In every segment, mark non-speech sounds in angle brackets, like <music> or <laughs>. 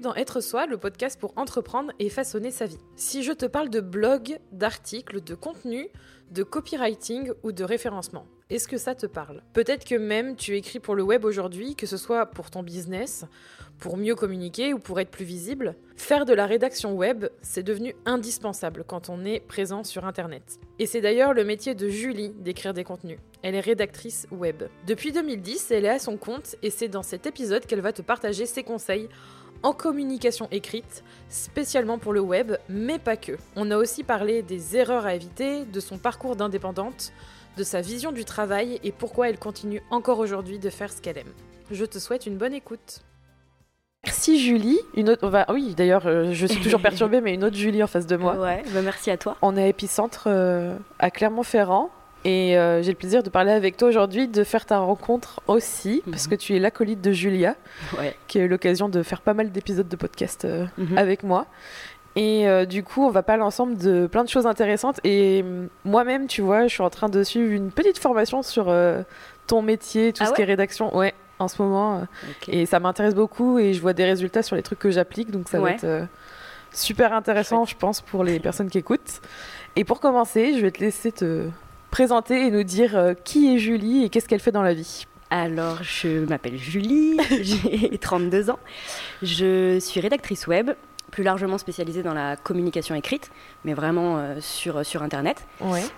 Dans Être Soi, le podcast pour entreprendre et façonner sa vie. Si je te parle de blog, d'articles, de contenu, de copywriting ou de référencement, est-ce que ça te parle? Peut-être que même tu écris pour le web aujourd'hui, que ce soit pour ton business, pour mieux communiquer ou pour être plus visible. Faire de la rédaction web, c'est devenu indispensable quand on est présent sur Internet. Et c'est d'ailleurs le métier de Julie d'écrire des contenus. Elle est rédactrice web. Depuis 2010, elle est à son compte et c'est dans cet épisode qu'elle va te partager ses conseils en communication écrite, spécialement pour le web, mais pas que. On a aussi parlé des erreurs à éviter, de son parcours d'indépendante, de sa vision du travail et pourquoi elle continue encore aujourd'hui de faire ce qu'elle aime. Je te souhaite une bonne écoute. Merci Julie. Une autre, va... Oui, d'ailleurs, euh, je suis toujours <laughs> perturbée, mais une autre Julie en face de moi. Ouais, bah merci à toi. On est à Épicentre euh, à Clermont-Ferrand. Et euh, j'ai le plaisir de parler avec toi aujourd'hui, de faire ta rencontre aussi, parce mhm. que tu es l'acolyte de Julia, qui a eu l'occasion de faire pas mal d'épisodes de podcast mhm. avec moi. Et du coup, on va parler ensemble de plein de choses intéressantes. Et mm, moi-même, tu vois, je suis en train de suivre une petite formation sur ton métier, tout ah ce qui est rédaction. Ouais, en ce moment. Euh, et ça m'intéresse beaucoup et je vois des résultats sur les trucs que j'applique. Donc ça va être euh, super intéressant, je pense, pour les personnes qui écoutent. Et pour commencer, je vais te laisser te présenter et nous dire euh, qui est Julie et qu'est-ce qu'elle fait dans la vie. Alors, je m'appelle Julie, <laughs> j'ai 32 ans. Je suis rédactrice web, plus largement spécialisée dans la communication écrite, mais vraiment sur, sur Internet.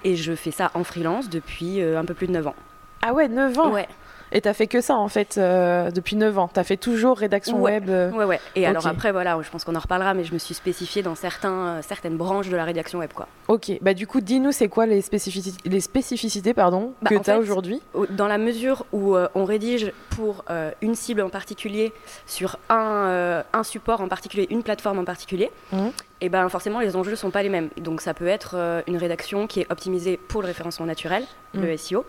Et je fais ça en freelance depuis un peu plus de 9 ans. Ah ouais, 9 ans? Ouais. Et t'as fait que ça en fait euh, depuis 9 ans. T'as fait toujours rédaction web. Euh, ouais, ouais. Et alors après, voilà, je pense qu'on en reparlera, mais je me suis spécifiée dans certains, euh, certaines branches de la rédaction web, quoi. Ok. Bah du coup, dis-nous, c'est quoi les spécificités, les spécificités pardon, bah, que tu as aujourd'hui? Dans la mesure où on rédige pour une cible en particulier sur un, un support en particulier, une plateforme en particulier. Mmh. Et ben forcément les enjeux ne sont pas les mêmes. Donc ça peut être une rédaction qui est optimisée pour le référencement naturel, le mmh. SEO.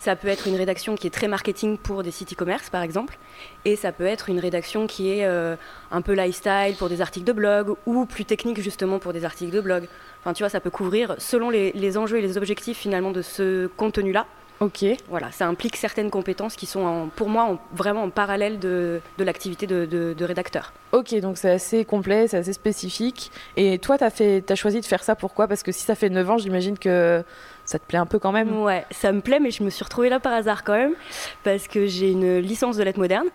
Ça peut être une rédaction qui est très marketing pour des sites e-commerce, par exemple. Et ça peut être une rédaction qui est euh, un peu lifestyle pour des articles de blog ou plus technique justement pour des articles de blog. Enfin, tu vois, ça peut couvrir selon les, enjeux et les objectifs finalement de ce contenu-là. Ok. Voilà, ça implique certaines compétences qui sont pour moi vraiment en parallèle de, l'activité de, rédacteur. Ok, donc c'est assez complet, c'est assez spécifique. Et toi, tu as, as choisi de faire ça pourquoi? Parce que si ça fait 9 ans, j'imagine que ça te plaît un peu quand même? Ouais, ça me plaît, mais je me suis retrouvée là par hasard quand même, parce que j'ai une licence de lettres modernes.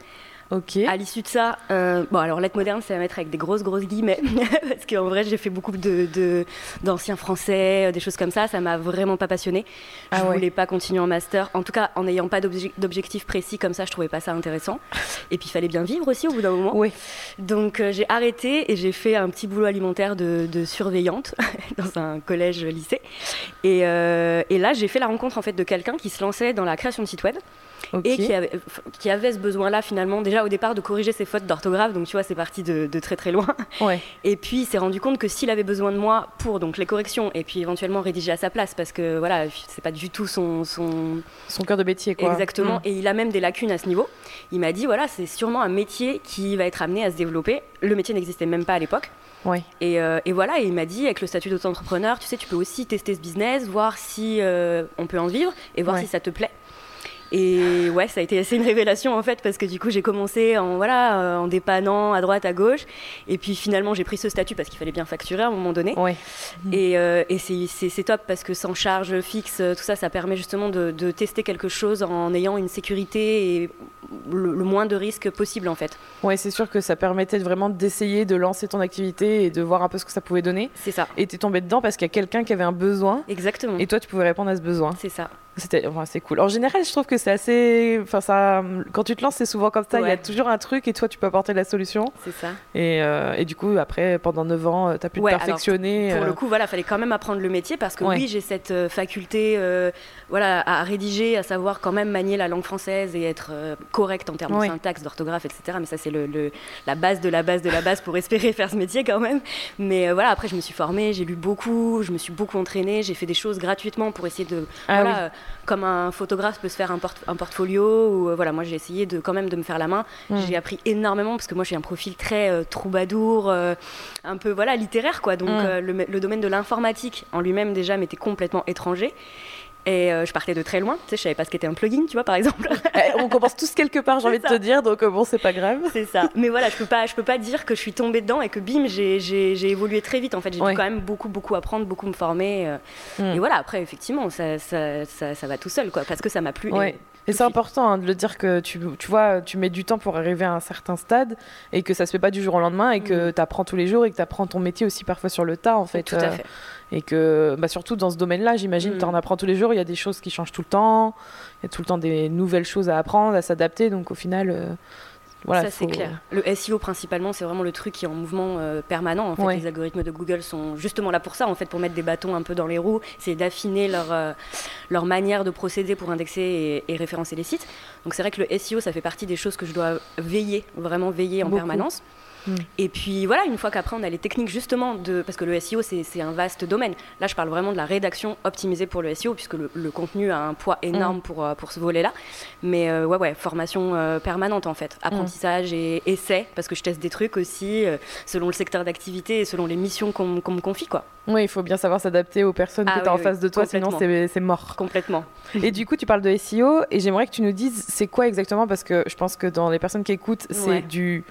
Ok. À l'issue de ça, euh, bon alors lettres modernes, c'est à mettre avec des grosses grosses guillemets <laughs> parce qu'en vrai j'ai fait beaucoup de d'anciens français, euh, des choses comme ça, ça m'a vraiment pas passionné. Je ah voulais pas continuer en master, en tout cas en n'ayant pas d'objectif précis comme ça, je trouvais pas ça intéressant. Et puis il fallait bien vivre aussi au bout d'un moment. Oui. Donc euh, j'ai arrêté et j'ai fait un petit boulot alimentaire de, de surveillante <laughs> dans un collège lycée. Et, et là j'ai fait la rencontre en fait de quelqu'un qui se lançait dans la création de sites web et qui avait, qui avait ce besoin-là finalement déjà au départ de corriger ses fautes d'orthographe. Donc tu vois, c'est parti de, très très loin. Ouais. <laughs> Et puis il s'est rendu compte que s'il avait besoin de moi pour donc les corrections et puis éventuellement rédiger à sa place parce que voilà, c'est pas du tout son son, son cœur de métier quoi. Exactement. Mm. Et il a même des lacunes à ce niveau. Il m'a dit voilà, c'est sûrement un métier qui va être amené à se développer. Le métier n'existait même pas à l'époque. Ouais. Et, euh, et, voilà, et il m'a dit avec le statut d'auto-entrepreneur, tu sais, tu peux aussi tester ce business, voir si euh, on peut en vivre et voir si ça te plaît. Et ouais, ça a été assez une révélation en fait, parce que du coup j'ai commencé en, voilà, euh, en dépannant à droite, à gauche. Et puis finalement j'ai pris ce statut parce qu'il fallait bien facturer à un moment donné. Ouais. Et, euh, et c'est top parce que sans charge fixe, tout ça, ça permet justement de, de tester quelque chose en ayant une sécurité et le, moins de risques possible en fait. Ouais, c'est sûr que ça permettait vraiment d'essayer de lancer ton activité et de voir un peu ce que ça pouvait donner. C'est ça. Et tu es tombé dedans parce qu'il y a quelqu'un qui avait un besoin. Exactement. Et toi, tu pouvais répondre à ce besoin. C'est ça. C'était, enfin, c'est cool. En général, je trouve que c'est assez, enfin ça, quand tu te lances, c'est souvent comme ça. Il y a toujours un truc et toi, tu peux apporter la solution. C'est ça. Et, euh, et, du coup, après, pendant 9 ans, euh, tu as pu te perfectionner. pour le euh. coup, voilà, fallait quand même apprendre le métier parce que oui, j'ai cette faculté, voilà, à rédiger, à savoir quand même manier la langue française et être correct en termes de syntaxe, d'orthographe, etc. Mais ça, c'est le, la base de la base de la base pour espérer <laughs> faire ce métier quand même. Mais voilà, après, je me suis formée, j'ai lu beaucoup, je me suis beaucoup entraînée, j'ai fait des choses gratuitement pour essayer de, ah voilà, comme un photographe peut se faire un, un portfolio. Ou, euh, voilà, moi, j'ai essayé de, quand même de me faire la main. Mm. J'ai appris énormément parce que moi, j'ai un profil très euh, troubadour, euh, un peu voilà littéraire, quoi. Donc, mm. le, le, domaine de l'informatique en lui-même déjà m'était complètement étranger. Et je partais de très loin. Tu sais, je savais pas ce qu'était un plugin, tu vois, par exemple. <laughs> Eh, on commence tous quelque part, j'ai envie de te dire, donc bon, c'est pas grave. C'est ça. Mais voilà, je peux pas, je peux pas dire que je suis tombée dedans et que bim, j'ai évolué très vite. En fait, j'ai dû quand même beaucoup, beaucoup apprendre, beaucoup me former. Hmm. Et voilà, après, effectivement, ça, ça, ça, va tout seul, quoi, parce que ça m'a plu. Et c'est important hein, de le dire que tu, tu, vois, tu mets du temps pour arriver à un certain stade et que ça se fait pas du jour au lendemain et que mm. tu apprends tous les jours et que tu apprends ton métier aussi parfois sur le tas en fait. Tout à euh, fait. Et que bah, surtout dans ce domaine-là, j'imagine, mm. tu en apprends tous les jours, il y a des choses qui changent tout le temps, il y a tout le temps des nouvelles choses à apprendre, à s'adapter, donc au final, euh, ça, c'est clair. Le SEO, principalement, c'est vraiment le truc qui est en mouvement euh, permanent. En fait, Les algorithmes de Google sont justement là pour ça, en fait, pour mettre des bâtons un peu dans les roues, c'est d'affiner leur, euh, leur manière de procéder pour indexer et, référencer les sites. Donc, c'est vrai que le SEO, ça fait partie des choses que je dois veiller, vraiment veiller en permanence. Mm. Et puis voilà, une fois qu'après on a les techniques justement de. Parce que le SEO c'est un vaste domaine. Là je parle vraiment de la rédaction optimisée pour le SEO, puisque le, contenu a un poids énorme mm. pour, euh, pour ce volet-là. Mais euh, ouais, ouais, formation euh, permanente en fait. Mm. Apprentissage et essai, parce que je teste des trucs aussi selon le secteur d'activité et selon les missions qu'on me confie quoi. Oui, il faut bien savoir s'adapter aux personnes ah, qui sont en face de toi, sinon c'est mort. Complètement. Et du coup, tu parles de SEO et j'aimerais que tu nous dises c'est quoi exactement, parce que je pense que dans les personnes qui écoutent, c'est du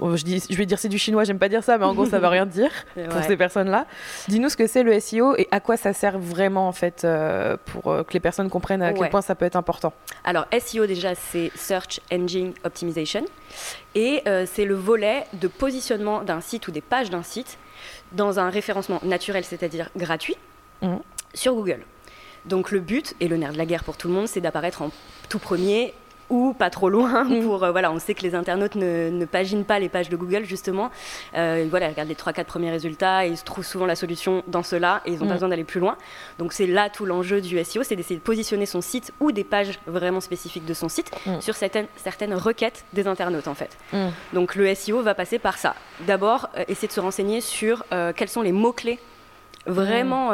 je, dis, je vais dire c'est du chinois, j'aime pas dire ça, mais en gros ça veut rien dire <laughs> pour ces personnes-là. Dis-nous ce que c'est le SEO et à quoi ça sert vraiment en fait euh, pour euh, que les personnes comprennent à quel point ça peut être important. Alors SEO déjà c'est Search Engine Optimization et euh, c'est le volet de positionnement d'un site ou des pages d'un site dans un référencement naturel, c'est-à-dire gratuit, mmh. sur Google. Donc le but et le nerf de la guerre pour tout le monde, c'est d'apparaître en tout premier ou pas trop loin mm. pour euh, voilà on sait que les internautes ne, ne, paginent pas les pages de Google justement euh, voilà ils regardent les 3-4 premiers résultats et ils trouvent souvent la solution dans cela et ils n'ont pas mm. besoin d'aller plus loin donc c'est là tout l'enjeu du SEO c'est d'essayer de positionner son site ou des pages vraiment spécifiques de son site mm. sur certaines, certaines requêtes des internautes en fait donc le SEO va passer par ça d'abord euh, essayer de se renseigner sur quels sont les mots clés vraiment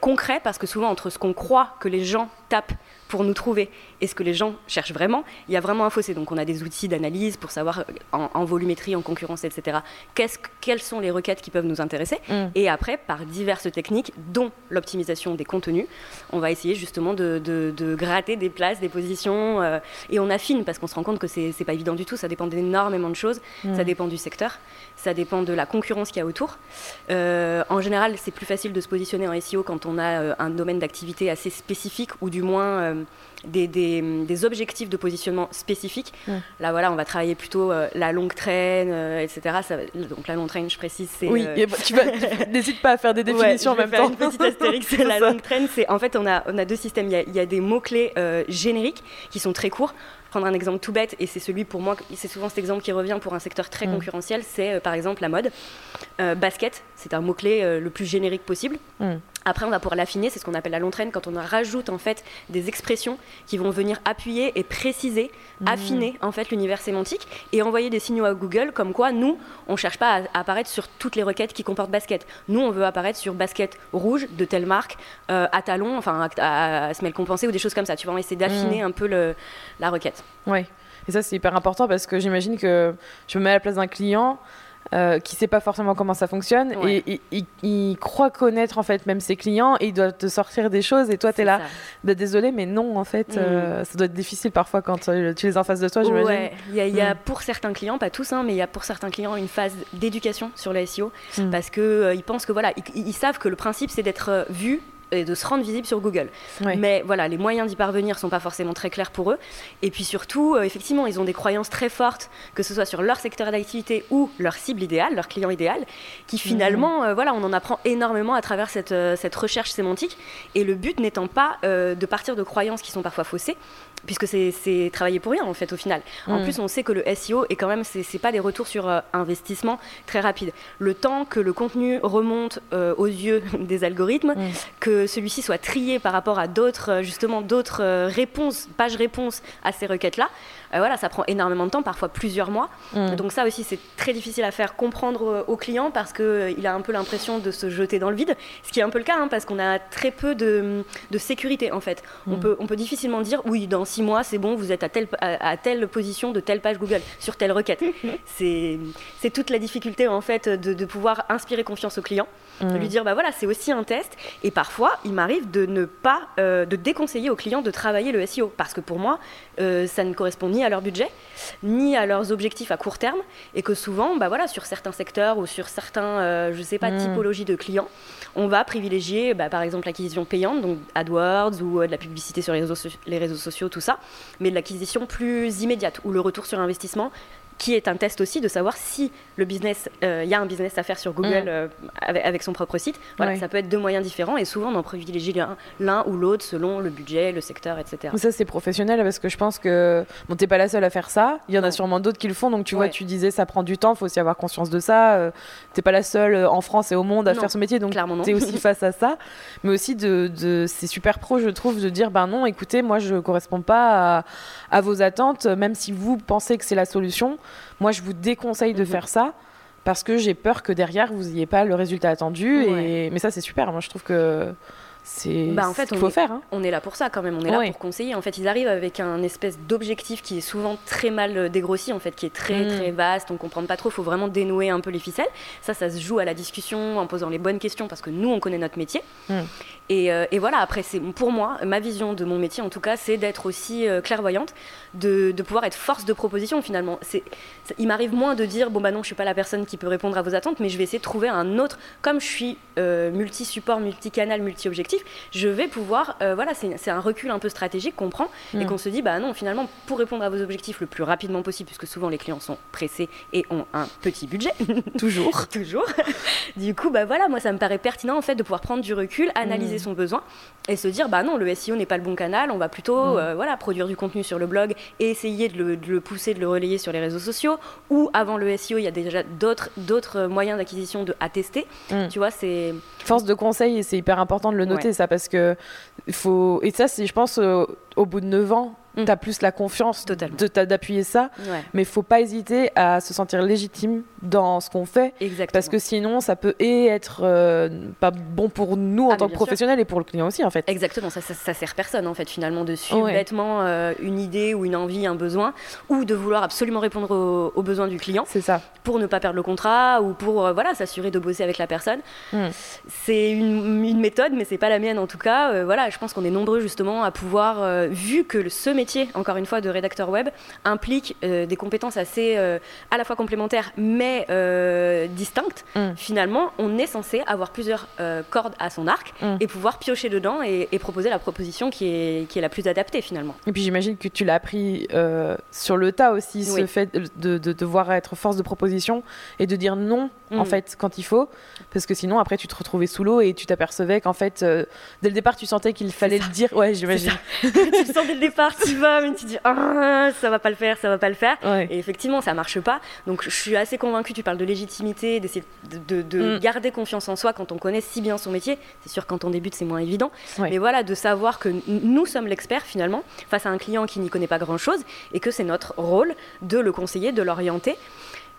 concrets parce que souvent entre ce qu'on croit que les gens tapent pour nous trouver et ce que les gens cherchent vraiment, il y a vraiment un fossé. Donc on a des outils d'analyse pour savoir euh, en, volumétrie, en concurrence, etc. quelles sont les requêtes qui peuvent nous intéresser. Mm. Et après, par diverses techniques, dont l'optimisation des contenus, on va essayer justement de, gratter des places, des positions. Euh, et on affine parce qu'on se rend compte que c'est pas évident du tout. Ça dépend d'énormément de choses. Mm. Ça dépend du secteur. Ça dépend de la concurrence qu'il y a autour. Euh, en général, c'est plus facile de se positionner en SEO quand on a un domaine d'activité assez spécifique ou du moins des, des, objectifs de positionnement spécifiques. Là, voilà, on va travailler plutôt euh, la longue traîne, euh, etc. Ça, donc, la longue traîne, je précise, c'est. Oui, euh, tu <laughs> n'hésite pas à faire des définitions en même temps. Une petite astérix, <laughs> la longue traîne, c'est. En fait, on a, on a deux systèmes. Il y a, il y a des mots-clés génériques qui sont très courts prendre un exemple tout bête, et c'est celui pour moi, c'est souvent cet exemple qui revient pour un secteur très mm. concurrentiel, c'est par exemple la mode. basket, c'est un mot-clé le plus générique possible. Mm. Après, on va pouvoir l'affiner, c'est ce qu'on appelle la longue traîne, quand on rajoute en fait des expressions qui vont venir appuyer et préciser, mmh. affiner en fait l'univers sémantique et envoyer des signaux à Google comme quoi nous, on cherche pas à, apparaître sur toutes les requêtes qui comportent basket. Nous, on veut apparaître sur basket rouge de telle marque, euh, à talon, enfin à, à, semelle compensée ou des choses comme ça. Tu vas essayer d'affiner mmh. un peu le, la requête. Oui. Et ça, c'est hyper important parce que j'imagine que je me mets à la place d'un client. Euh, qui sait pas forcément comment ça fonctionne. Et il, croit connaître en fait même ses clients. Et il doit te sortir des choses. Et toi tu es là. bah, désolé mais non en fait mm. euh, ça doit être difficile parfois quand euh, tu les en face de toi j'imagine. Ouais. Il y a, mm. pour certains clients pas tous hein, mais il y a pour certains clients une phase d'éducation sur le SEO mm. parce que ils pensent que voilà ils savent que le principe c'est d'être vu et de se rendre visible sur Google. Mais voilà, les moyens d'y parvenir sont pas forcément très clairs pour eux. Et puis surtout, euh, effectivement, ils ont des croyances très fortes, que ce soit sur leur secteur d'activité ou leur cible idéale, leur client idéal, qui finalement, euh, voilà, on en apprend énormément à travers cette, euh, cette recherche sémantique. Et le but n'étant pas de partir de croyances qui sont parfois faussées, puisque c'est travailler pour rien en fait au final. En mm. plus, on sait que le SEO est quand même, c'est pas des retours sur euh, investissement très rapides. Le temps que le contenu remonte euh, aux yeux <laughs> des algorithmes, mm. que celui-ci soit trié par rapport à d'autres, euh, justement d'autres réponses, pages réponses à ces requêtes-là, voilà, ça prend énormément de temps, parfois plusieurs mois. Mm. Donc ça aussi, c'est très difficile à faire comprendre au client parce qu'il a un peu l'impression de se jeter dans le vide, ce qui est un peu le cas hein, parce qu'on a très peu de, de sécurité en fait. On, peut, on peut difficilement dire oui, dans six mois, c'est bon, vous êtes à telle, à, telle position de telle page Google, sur telle requête. <laughs> c'est toute la difficulté, en fait, de, pouvoir inspirer confiance au client, de lui mm. dire, bah voilà, c'est aussi un test. Et parfois, il m'arrive de ne pas, euh, de déconseiller aux clients de travailler le SEO. Parce que pour moi, euh, ça ne correspond ni à leur budget, ni à leurs objectifs à court terme. Et que souvent, bah voilà, sur certains secteurs ou sur certains, je sais pas, hmm. typologies de clients, on va privilégier, bah, par exemple, l'acquisition payante, donc AdWords ou de la publicité sur les réseaux, les réseaux sociaux, tout ça, mais de l'acquisition plus immédiate, ou le retour sur investissement qui est un test aussi de savoir si le business, il euh, y a un business à faire sur Google mm. euh, avec, son propre site. Voilà, ça peut être deux moyens différents et souvent on en privilégie l'un ou l'autre selon le budget, le secteur, etc. Ça c'est professionnel parce que je pense que bon, t'es pas la seule à faire ça. Il y en a sûrement d'autres qui le font. Donc tu vois, tu disais ça prend du temps, faut aussi avoir conscience de ça. Euh, t'es pas la seule en France et au monde à faire ce métier, donc t'es aussi <laughs> face à ça. Mais aussi de, de c'est super pro, je trouve, de dire ben non, écoutez, moi je correspond pas à, à vos attentes, même si vous pensez que c'est la solution. Moi, je vous déconseille de mhm. faire ça parce que j'ai peur que derrière, vous n'ayez pas le résultat attendu. Et... Mais ça, c'est super. Moi, je trouve que c'est bah en fait, qu'il faut faire. Hein. On est là pour ça quand même, on est là pour conseiller. En fait, ils arrivent avec un espèce d'objectif qui est souvent très mal euh, dégrossi, en fait, qui est très très vaste, on comprend pas trop, il faut vraiment dénouer un peu les ficelles. Ça, ça se joue à la discussion en posant les bonnes questions parce que nous, on connaît notre métier. Mm. Euh, et, voilà, après, c'est pour moi, ma vision de mon métier en tout cas, c'est d'être aussi euh, clairvoyante, de, pouvoir être force de proposition finalement. C'est, il m'arrive moins de dire, bon bah non, je suis pas la personne qui peut répondre à vos attentes, mais je vais essayer de trouver un autre, comme je suis multi-support, multi-canal, multi-objectif je vais pouvoir, euh, voilà, c'est un recul un peu stratégique qu'on prend et mm. qu'on se dit, bah non, finalement, pour répondre à vos objectifs le plus rapidement possible, puisque souvent les clients sont pressés et ont un petit budget, <laughs> toujours, <laughs> toujours. du coup, bah voilà, moi ça me paraît pertinent en fait de pouvoir prendre du recul, analyser mm. son besoin et se dire, bah non, le SEO n'est pas le bon canal, on va plutôt, mm. euh, voilà, produire du contenu sur le blog et essayer de le, pousser, de le relayer sur les réseaux sociaux. Ou avant le SEO, il y a déjà d'autres d'autres moyens d'acquisition de à tester. Tu vois, c'est force de conseil et c'est hyper important de le noter ça parce que faut et ça c'est je pense au bout de 9 ans Mm. tu as plus la confiance d'appuyer ça. Mais il faut pas hésiter à se sentir légitime dans ce qu'on fait. Parce que sinon, ça peut et être euh, pas bon pour nous en ah, tant que professionnels et pour le client aussi, en fait. Exactement, ça, ça, sert personne, en fait, finalement, de suivre bêtement euh, une idée ou une envie, un besoin, ou de vouloir absolument répondre aux, besoins du client. C'est ça. Pour ne pas perdre le contrat ou pour euh, voilà, s'assurer de bosser avec la personne. Mm. C'est une, une, méthode, mais c'est pas la mienne en tout cas. voilà, je pense qu'on est nombreux justement à pouvoir, vu que ce métier, encore une fois, de rédacteur web implique euh, des compétences assez euh, à la fois complémentaires mais euh, distinctes. Mm. Finalement, on est censé avoir plusieurs cordes à son arc mm. et pouvoir piocher dedans et, proposer la proposition qui est, qui est la plus adaptée finalement. Et puis j'imagine que tu l'as appris sur le tas aussi, ce fait de, devoir être force de proposition et de dire non en mm. fait quand il faut, parce que sinon après tu te retrouvais sous l'eau et tu t'apercevais qu'en fait dès le départ tu sentais qu'il fallait le dire. Ouais, j'imagine. <laughs> tu le sens dès le départ, tu <laughs> vas, mais tu dis ah, ça va pas le faire, ça va pas le faire. Et effectivement, ça marche pas. Donc je suis assez convaincue, tu parles de légitimité, d'essayer de, de, mm. garder confiance en soi quand on connaît si bien son métier. C'est sûr, quand on débute, c'est moins évident. Mais voilà, de savoir que nous sommes l'expert finalement face à un client qui n'y connaît pas grand-chose et que c'est notre rôle de le conseiller, de l'orienter.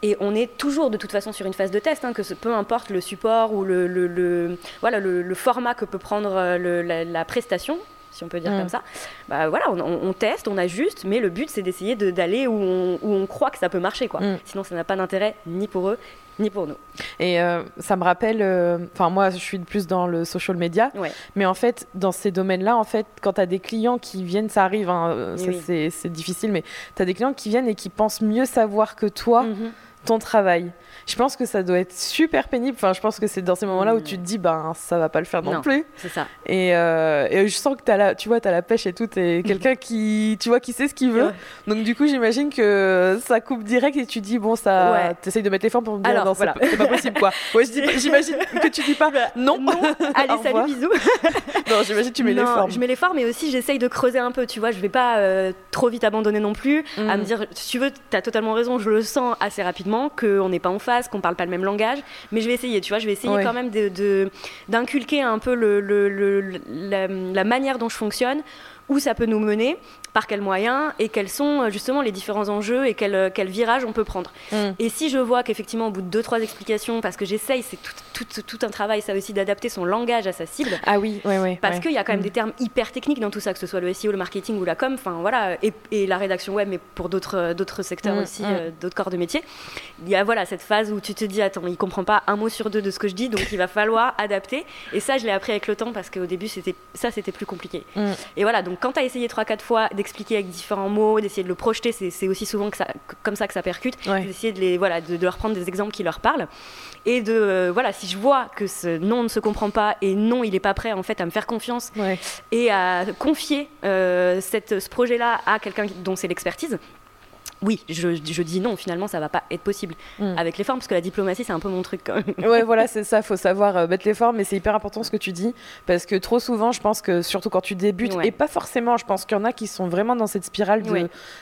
Et on est toujours de toute façon sur une phase de test, hein, que peu importe le support ou le, le, voilà, le, format que peut prendre euh, la, prestation, si on peut dire mm. comme ça. Bah voilà, on, teste, on ajuste, mais le but c'est d'essayer d'aller où on, où on, croit que ça peut marcher, quoi. Mm. Sinon, ça n'a pas d'intérêt ni pour eux ni pour nous. Et euh, ça me rappelle, euh, enfin moi je suis plus dans le social media, mais en fait dans ces domaines-là, en fait quand tu as des clients qui viennent, ça arrive, hein, euh, c'est difficile, mais tu as des clients qui viennent et qui pensent mieux savoir que toi mm-hmm. Ton travail je pense que ça doit être super pénible. Enfin, je pense que c'est dans ces moments-là où tu te dis, ben, ça va pas le faire non, plus. C'est ça. Et, euh, et, je sens que as la, tu vois, as la pêche et tout, et <laughs> quelqu'un qui, tu vois, qui sait ce qu'il veut. Donc, du coup, j'imagine que ça coupe direct et tu dis, bon, ça, ouais. t'essayes de mettre les formes pour me dire, Alors, non, voilà. c'est pas possible, quoi. <laughs> Ouais, j'imagine que tu dis pas, non. non. Allez, <laughs> salut, bisous. non, j'imagine que tu mets les formes. Je mets les formes, mais aussi, j'essaye de creuser un peu, tu vois. Je vais pas euh, trop vite abandonner non plus, à me mm. dire, si tu veux, tu as totalement raison, je le sens assez rapidement, qu'on n'est pas en face, qu'on parle pas le même langage, mais je vais essayer, tu vois, je vais essayer quand même d'inculquer de, un peu le, la, manière dont je fonctionne où ça peut nous mener, par quels moyens, et quels sont euh, justement les différents enjeux et quel, quel virage on peut prendre. Mm. Et si je vois qu'effectivement, au bout de deux, trois explications, parce que j'essaye, c'est tout, tout, tout, un travail, ça aussi, d'adapter son langage à sa cible. Ah oui, oui, oui. Parce qu'il y a quand même mm. des termes hyper techniques dans tout ça, que ce soit le SEO, le marketing ou la com, enfin voilà, et, et, la rédaction web, mais pour d'autres, d'autres secteurs mm, aussi, d'autres corps de métier. Il y a voilà cette phase où tu te dis, attends, il comprend pas un mot sur deux de ce que je dis, donc il va falloir <laughs> adapter. Et ça, je l'ai appris avec le temps parce qu'au début, c'était ça, c'était plus compliqué. Et voilà, donc quand tu as essayé 3-4 fois d'expliquer avec différents mots, d'essayer de le projeter, c'est aussi souvent que ça, comme ça que ça percute, d'essayer de, les, voilà, de, leur prendre des exemples qui leur parlent. Et de, euh, voilà, si je vois que ce non ne se comprend pas et non, il n'est pas prêt en fait à me faire confiance et à confier euh, cette, ce projet-là à quelqu'un dont c'est l'expertise, oui, je, dis non, finalement, ça va pas être possible hmm. avec les formes, parce que la diplomatie, c'est un peu mon truc quand même. Ouais, voilà, <laughs> c'est ça, faut savoir euh, mettre les formes, mais c'est hyper important ce que tu dis, parce que trop souvent, je pense que surtout quand tu débutes, et pas forcément, je pense qu'il y en a qui sont vraiment dans cette spirale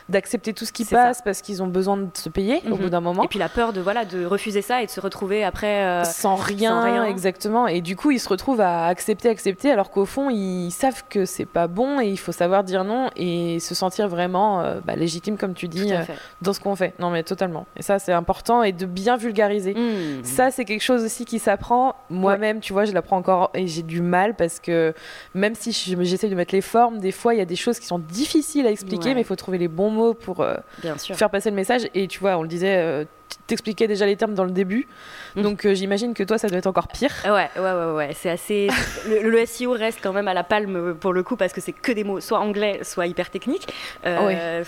d'accepter tout ce qui passe parce qu'ils ont besoin de se payer au bout mhm. d'un moment. Et puis la peur de, voilà, de refuser ça et de se retrouver après. Euh, sans, rien, exactement. Et du coup, ils se retrouvent à accepter, accepter, alors qu'au fond, ils savent que c'est pas bon et il faut savoir dire non et se sentir vraiment euh, bah, légitime, comme tu dis dans ce qu'on fait. Non, mais totalement. Et ça, c'est important et de bien vulgariser. Mmh. Ça, c'est quelque chose aussi qui s'apprend. Moi-même, tu vois, je l'apprends encore et j'ai du mal parce que même si j'essaie de mettre les formes, des fois, il y a des choses qui sont difficiles à expliquer, mais il faut trouver les bons mots pour euh, faire passer le message. Et tu vois, on le disait. Euh, t'expliquais déjà les termes dans le début. Mm. Donc euh, j'imagine que toi, ça doit être encore pire. Ouais, ouais, ouais, ouais. C'est assez. <laughs> le, SEO reste quand même à la palme pour le coup parce que c'est que des mots soit anglais, soit hyper techniques. Euh,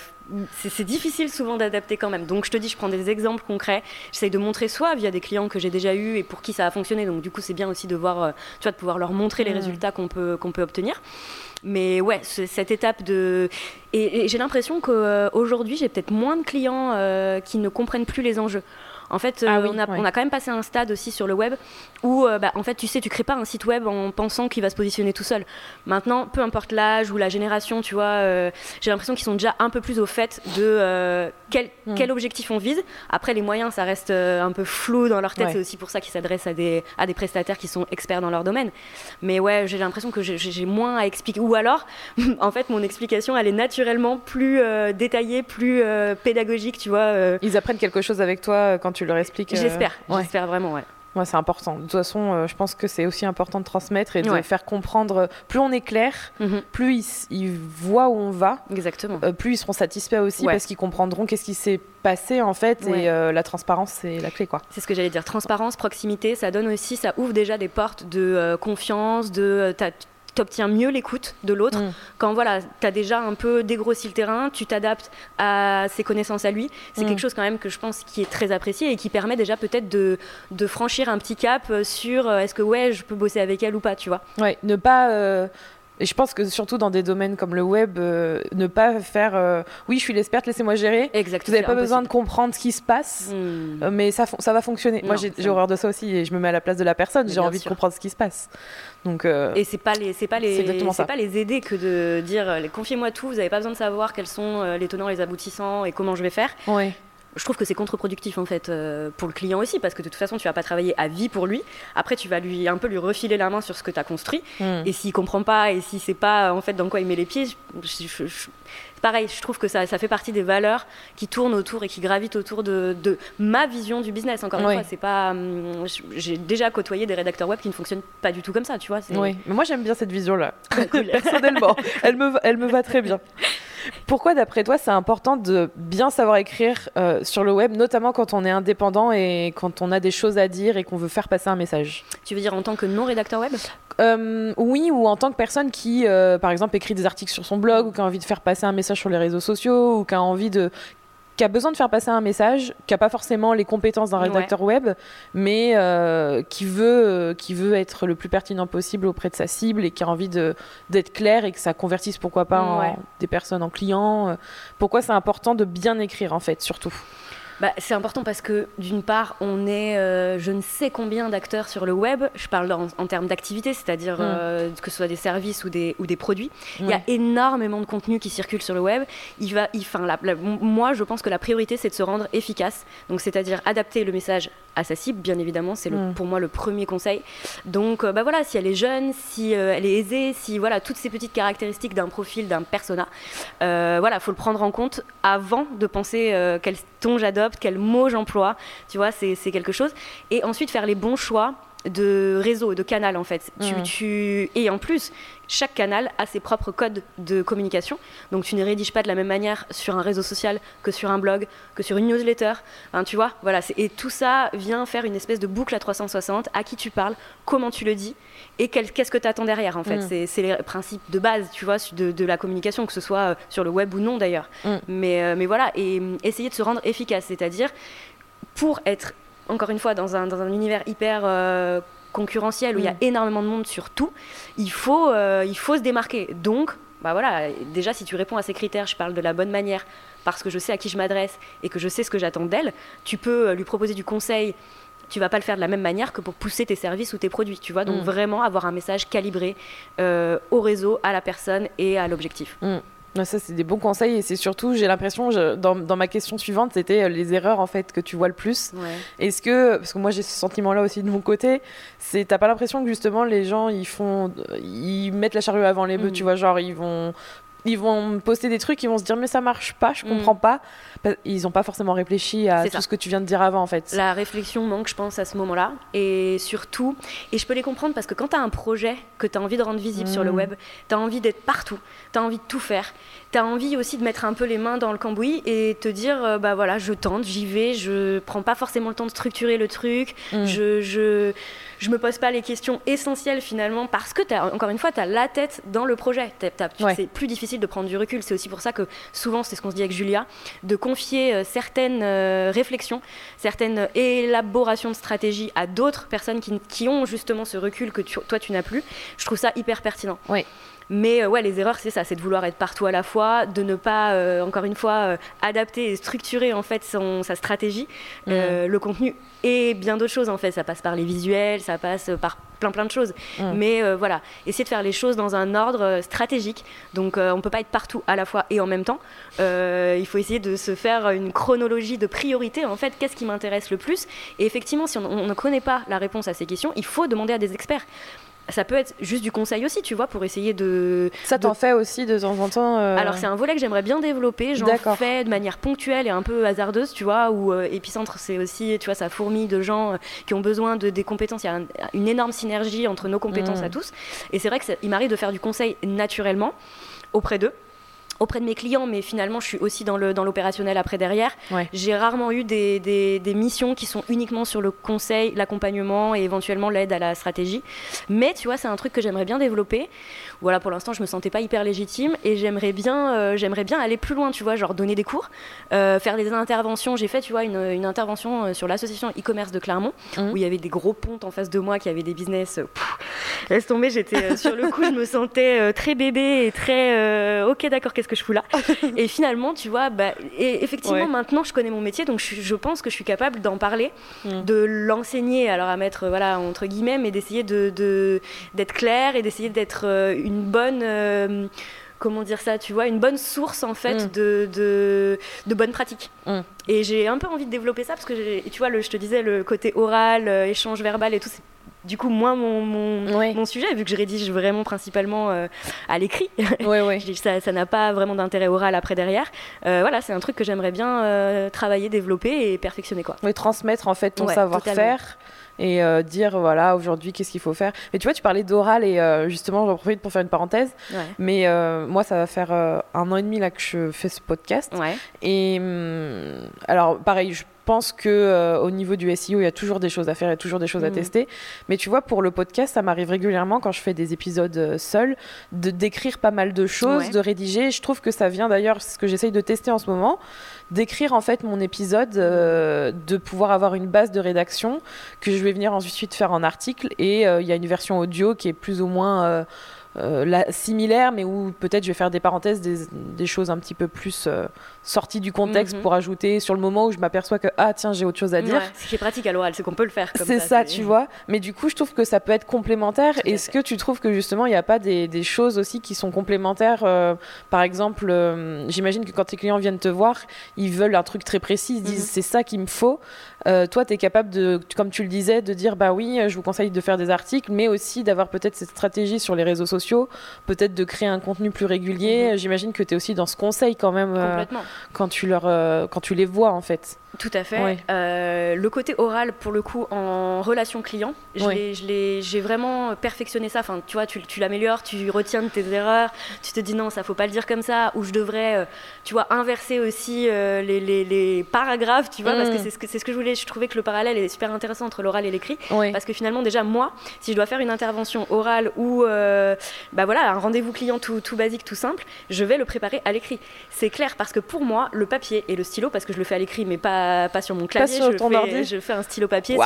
c'est difficile souvent d'adapter quand même. Donc je te dis, je prends des exemples concrets. J'essaye de montrer soit via des clients que j'ai déjà eus et pour qui ça a fonctionné. Donc du coup, c'est bien aussi de voir, euh, tu vois, de pouvoir leur montrer les mm. résultats qu'on peut, qu'on peut obtenir. Mais ouais, cette étape de. Et, j'ai l'impression qu'aujourd'hui, j'ai peut-être moins de clients qui ne comprennent plus les enjeux. En fait, ah euh, on, a, on, a, quand même passé un stade aussi sur le web où, euh, bah, en fait, tu sais, tu crées pas un site web en pensant qu'il va se positionner tout seul. Maintenant, peu importe l'âge ou la génération, tu vois, euh, j'ai l'impression qu'ils sont déjà un peu plus au fait de quel, hmm. quel, objectif on vise. Après, les moyens, ça reste un peu flou dans leur tête. C'est aussi pour ça qu'ils s'adressent à des, à des prestataires qui sont experts dans leur domaine. Mais ouais, j'ai l'impression que j'ai moins à expliquer. Ou alors, <laughs> en fait, mon explication, elle est naturellement plus détaillée, plus pédagogique, tu vois. Ils apprennent quelque chose avec toi quand tu leur expliques. Euh, j'espère, j'espère vraiment, ouais. Ouais, c'est important. De toute façon, euh, je pense que c'est aussi important de transmettre et de faire comprendre. Plus on est clair, mhm. plus ils, voient où on va. Exactement. Euh, plus ils seront satisfaits aussi parce qu'ils comprendront qu'est-ce qui s'est passé en fait. Et la transparence, c'est la clé, quoi. C'est ce que j'allais dire. Transparence, proximité, ça donne aussi, ça ouvre déjà des portes de confiance, de tu obtiens mieux l'écoute de l'autre. Mm. Quand voilà, tu as déjà un peu dégrossi le terrain, tu t'adaptes à ses connaissances à lui. C'est mm. quelque chose quand même que je pense qui est très apprécié et qui permet déjà peut-être de, de, franchir un petit cap sur euh, est-ce que ouais, je peux bosser avec elle ou pas, tu vois. Ouais, ne pas euh, et je pense que surtout dans des domaines comme le web, euh, ne pas faire euh, oui, je suis l'experte, laissez-moi gérer. Exactement. Vous n'avez pas besoin de comprendre ce qui se passe, hmm. euh, mais ça, ça va fonctionner. Moi, j'ai horreur de ça aussi et je me mets à la place de la personne. J'ai envie de comprendre ce qui se passe. Donc, et c'est pas les, c'est pas les, c'est pas les aider que de dire confiez-moi tout. Vous n'avez pas besoin de savoir quels sont les tenants, les aboutissants et comment je vais faire. Ouais je trouve que c'est contre-productif en fait euh, pour le client aussi parce que de toute façon tu vas pas travailler à vie pour lui. Après tu vas lui un peu lui refiler la main sur ce que tu as construit. Hmm. et s'il comprend pas et si c'est pas en fait dans quoi il met les pieds pareil je trouve que ça, ça, fait partie des valeurs qui tournent autour et qui gravitent autour de, de ma vision du business encore une fois. C'est pas hum, j'ai déjà côtoyé des rédacteurs web qui ne fonctionnent pas du tout comme ça tu vois oui. Mais moi j'aime bien cette vision là <laughs> personnellement. Elle me elle me va très bien pourquoi, d'après toi, c'est important de bien savoir écrire euh, sur le web, notamment quand on est indépendant et quand on a des choses à dire et qu'on veut faire passer un message? Tu veux dire en tant que non-rédacteur web? Euh, Oui, ou en tant que personne qui, euh, par exemple, écrit des articles sur son blog ou qui a envie de faire passer un message sur les réseaux sociaux ou qui a envie de qui a besoin de faire passer un message, qui n'a pas forcément les compétences d'un rédacteur web, mais euh, qui, veut, euh, qui veut être le plus pertinent possible auprès de sa cible et qui a envie d'être clair et que ça convertisse pourquoi pas des personnes en clients. Euh. Pourquoi c'est important de bien écrire en fait, surtout bah, c'est important parce que d'une part, on est euh, je ne sais combien d'acteurs sur le web. Je parle en, termes d'activité, c'est-à-dire mm. euh, que ce soit des services ou des, ou des produits. Il y a énormément de contenu qui circule sur le web. Il va, il, la, moi, je pense que la priorité, c'est de se rendre efficace. Donc, c'est-à-dire adapter le message à sa cible, bien évidemment, c'est mm. pour moi le premier conseil. Donc, bah voilà, si elle est jeune, si elle est aisée, si voilà toutes ces petites caractéristiques d'un profil, d'un persona, voilà, faut le prendre en compte avant de penser quel j'adopte, quel mot j'emploie. Tu vois, c'est quelque chose. Et ensuite faire les bons choix de réseau, de canal en fait. Tu, mm. tu... Et en plus, chaque canal a ses propres codes de communication. Donc tu ne rédiges pas de la même manière sur un réseau social que sur un blog, que sur une newsletter. tu vois, voilà. Et tout ça vient faire une espèce de boucle à 360. À qui tu parles, comment tu le dis et qu'est-ce que tu attends derrière en fait. Mm. C'est les principes de base, tu vois, de, la communication, que ce soit euh, sur le web ou non d'ailleurs. Mm. Mais, euh, mais voilà, et essayer de se rendre efficace, c'est-à-dire pour être encore une fois, dans un, dans un univers hyper euh, concurrentiel où il y a mm. énormément de monde sur tout, il faut, euh, il faut se démarquer. Donc, bah voilà, déjà, si tu réponds à ces critères, je parle de la bonne manière, parce que je sais à qui je m'adresse et que je sais ce que j'attends d'elle, tu peux euh, lui proposer du conseil. Tu vas pas le faire de la même manière que pour pousser tes services ou tes produits, tu vois. Donc mm. vraiment avoir un message calibré au réseau, à la personne et à l'objectif. Mm. Ça, c'est des bons conseils et c'est surtout, j'ai l'impression, dans, dans, ma question suivante, c'était euh, les erreurs en fait que tu vois le plus. Est-ce que, parce que moi j'ai ce sentiment-là aussi de mon côté, c'est t'as pas l'impression que justement les gens ils font, ils mettent la charrue avant les bœufs, mm. tu vois, genre ils vont ils vont poster des trucs, ils vont se dire mais ça marche pas, je comprends mm. pas. Ils n'ont pas forcément réfléchi à tout ce que tu viens de dire avant en fait. La réflexion manque, je pense, à ce moment-là. Et surtout, et je peux les comprendre parce que quand tu as un projet que tu as envie de rendre visible sur le mm. web, tu as envie d'être partout, tu as envie de tout faire. Tu as envie aussi de mettre un peu les mains dans le cambouis et te dire euh, bah voilà, je tente, j'y vais, je prends pas forcément le temps de structurer le truc, mm. je, je je me pose pas les questions essentielles finalement parce que as, encore une fois tu as la tête dans le projet. C'est plus difficile de prendre du recul. C'est aussi pour ça que souvent c'est ce qu'on se dit avec Julia de confier euh, certaines euh, réflexions certaines élaborations de stratégie à d'autres personnes qui, qui, ont justement ce recul que toi tu n'as plus. Je trouve ça hyper pertinent. Oui. Mais euh, ouais, les erreurs, c'est ça, c'est de vouloir être partout à la fois, de ne pas, encore une fois, adapter et structurer en fait son, sa stratégie, mm. le contenu et bien d'autres choses en fait. Ça passe par les visuels, ça passe par plein plein de choses. Mm. Mais euh, voilà, essayer de faire les choses dans un ordre euh, stratégique. Donc euh, on peut pas être partout à la fois et en même temps. il faut essayer de se faire une chronologie de priorité en fait. Qu'est-ce qui m'intéresse le plus? Et effectivement, si on ne connaît pas la réponse à ces questions, il faut demander à des experts ça peut être juste du conseil aussi, tu vois, pour essayer de. Ça t'en fait aussi de temps en temps euh, Alors, c'est un volet que j'aimerais bien développer. J'en fais de manière ponctuelle et un peu hasardeuse, tu vois, où euh, Epicentre, c'est aussi, tu vois, ça fourmille de gens euh, qui ont besoin de des compétences. Il y a une énorme synergie entre nos compétences mmh. à tous. Et c'est vrai qu'il m'arrive de faire du conseil naturellement auprès d'eux auprès de mes clients, mais finalement, je suis aussi dans l'opérationnel dans après derrière. J'ai rarement eu des, des, missions qui sont uniquement sur le conseil, l'accompagnement et éventuellement l'aide à la stratégie. Mais tu vois, c'est un truc que j'aimerais bien développer. Voilà, pour l'instant, je me sentais pas hyper légitime et j'aimerais bien, euh, j'aimerais bien aller plus loin, tu vois, genre donner des cours, euh, faire des interventions. J'ai fait, tu vois, une, une intervention euh, sur l'association e-commerce de Clermont mmh. où il y avait des gros pontes en face de moi qui avaient des business. laisse tomber, j'étais sur le coup, je me sentais très bébé et très ok, d'accord, qu'est-ce que je fous là <laughs> Et finalement, tu vois, bah, et effectivement, maintenant, je connais mon métier, donc je, pense que je suis capable d'en parler, mm. de l'enseigner, alors à mettre, voilà, entre guillemets, mais d'essayer d'être de, d'être clair et d'essayer d'être euh, une bonne. Euh, comment dire ça, tu vois, une bonne source en fait mm. de, de, de, bonnes pratiques. Mm. Et j'ai un peu envie de développer ça parce que tu vois, le, je te disais, le côté oral, euh, échange verbal et tout, c'est du coup moins mon, mon, sujet, vu que je rédige vraiment principalement euh, à l'écrit. Ouais, <laughs> ça n'a pas vraiment d'intérêt oral après derrière. Euh, voilà, c'est un truc que j'aimerais bien euh, travailler, développer et perfectionner. Quoi. Oui, transmettre en fait ton savoir-faire et dire voilà aujourd'hui qu'est-ce qu'il faut faire. Mais tu vois, tu parlais d'oral et justement j'en profite pour faire une parenthèse. Mais moi ça va faire un an et demi là que je fais ce podcast. Et hum, alors pareil, je pense que euh, au niveau du SEO, il y a toujours des choses à faire et toujours des choses à mm. tester. Mais tu vois, pour le podcast, ça m'arrive régulièrement quand je fais des épisodes euh, seuls de d'écrire pas mal de choses, de rédiger. Je trouve que ça vient d'ailleurs, ce que j'essaye de tester en ce moment, d'écrire en fait mon épisode, euh, de pouvoir avoir une base de rédaction que je vais venir ensuite faire en article. Et il y a une version audio qui est plus ou moins la, similaires, mais où peut-être je vais faire des parenthèses, des, choses un petit peu plus sorties du contexte mhm. pour ajouter sur le moment où je m'aperçois que ah tiens j'ai autre chose à dire. ce qui est pratique à l'oral, c'est qu'on peut le faire. C'est ça, tu vois. Mais du coup, je trouve que ça peut être complémentaire. Est-ce que tu trouves que justement il n'y a pas des, des, choses aussi qui sont complémentaires Par exemple, j'imagine que quand tes clients viennent te voir, ils veulent un truc très précis, ils disent mhm. c'est ça qu'il me faut. Euh, toi, tu es capable de, comme tu le disais, de dire bah oui, je vous conseille de faire des articles, mais aussi d'avoir peut-être cette stratégie sur les réseaux sociaux, peut-être de créer un contenu plus régulier. Mhm. J'imagine que tu es aussi dans ce conseil quand même euh, quand, tu leur, euh, quand tu les vois en fait. Tout à fait. Euh, le côté oral, pour le coup, en relation client, j'ai vraiment perfectionné ça. Enfin, tu vois, tu, tu l'améliores, tu retiens de tes erreurs, tu te dis non, ça faut pas le dire comme ça, ou je devrais, euh, tu vois, inverser aussi euh, les, les, les, paragraphes, tu vois, parce que mm. c'est ce que c'est ce que je voulais. Je trouvais que le parallèle est super intéressant entre l'oral et l'écrit, parce que finalement, déjà moi, si je dois faire une intervention orale ou, bah voilà, un rendez-vous client tout, tout basique, tout simple, je vais le préparer à l'écrit. C'est clair, parce que pour moi, le papier et le stylo, parce que je le fais à l'écrit, mais pas pas, sur mon clavier. Sur je, ton fais, je fais un stylo papier.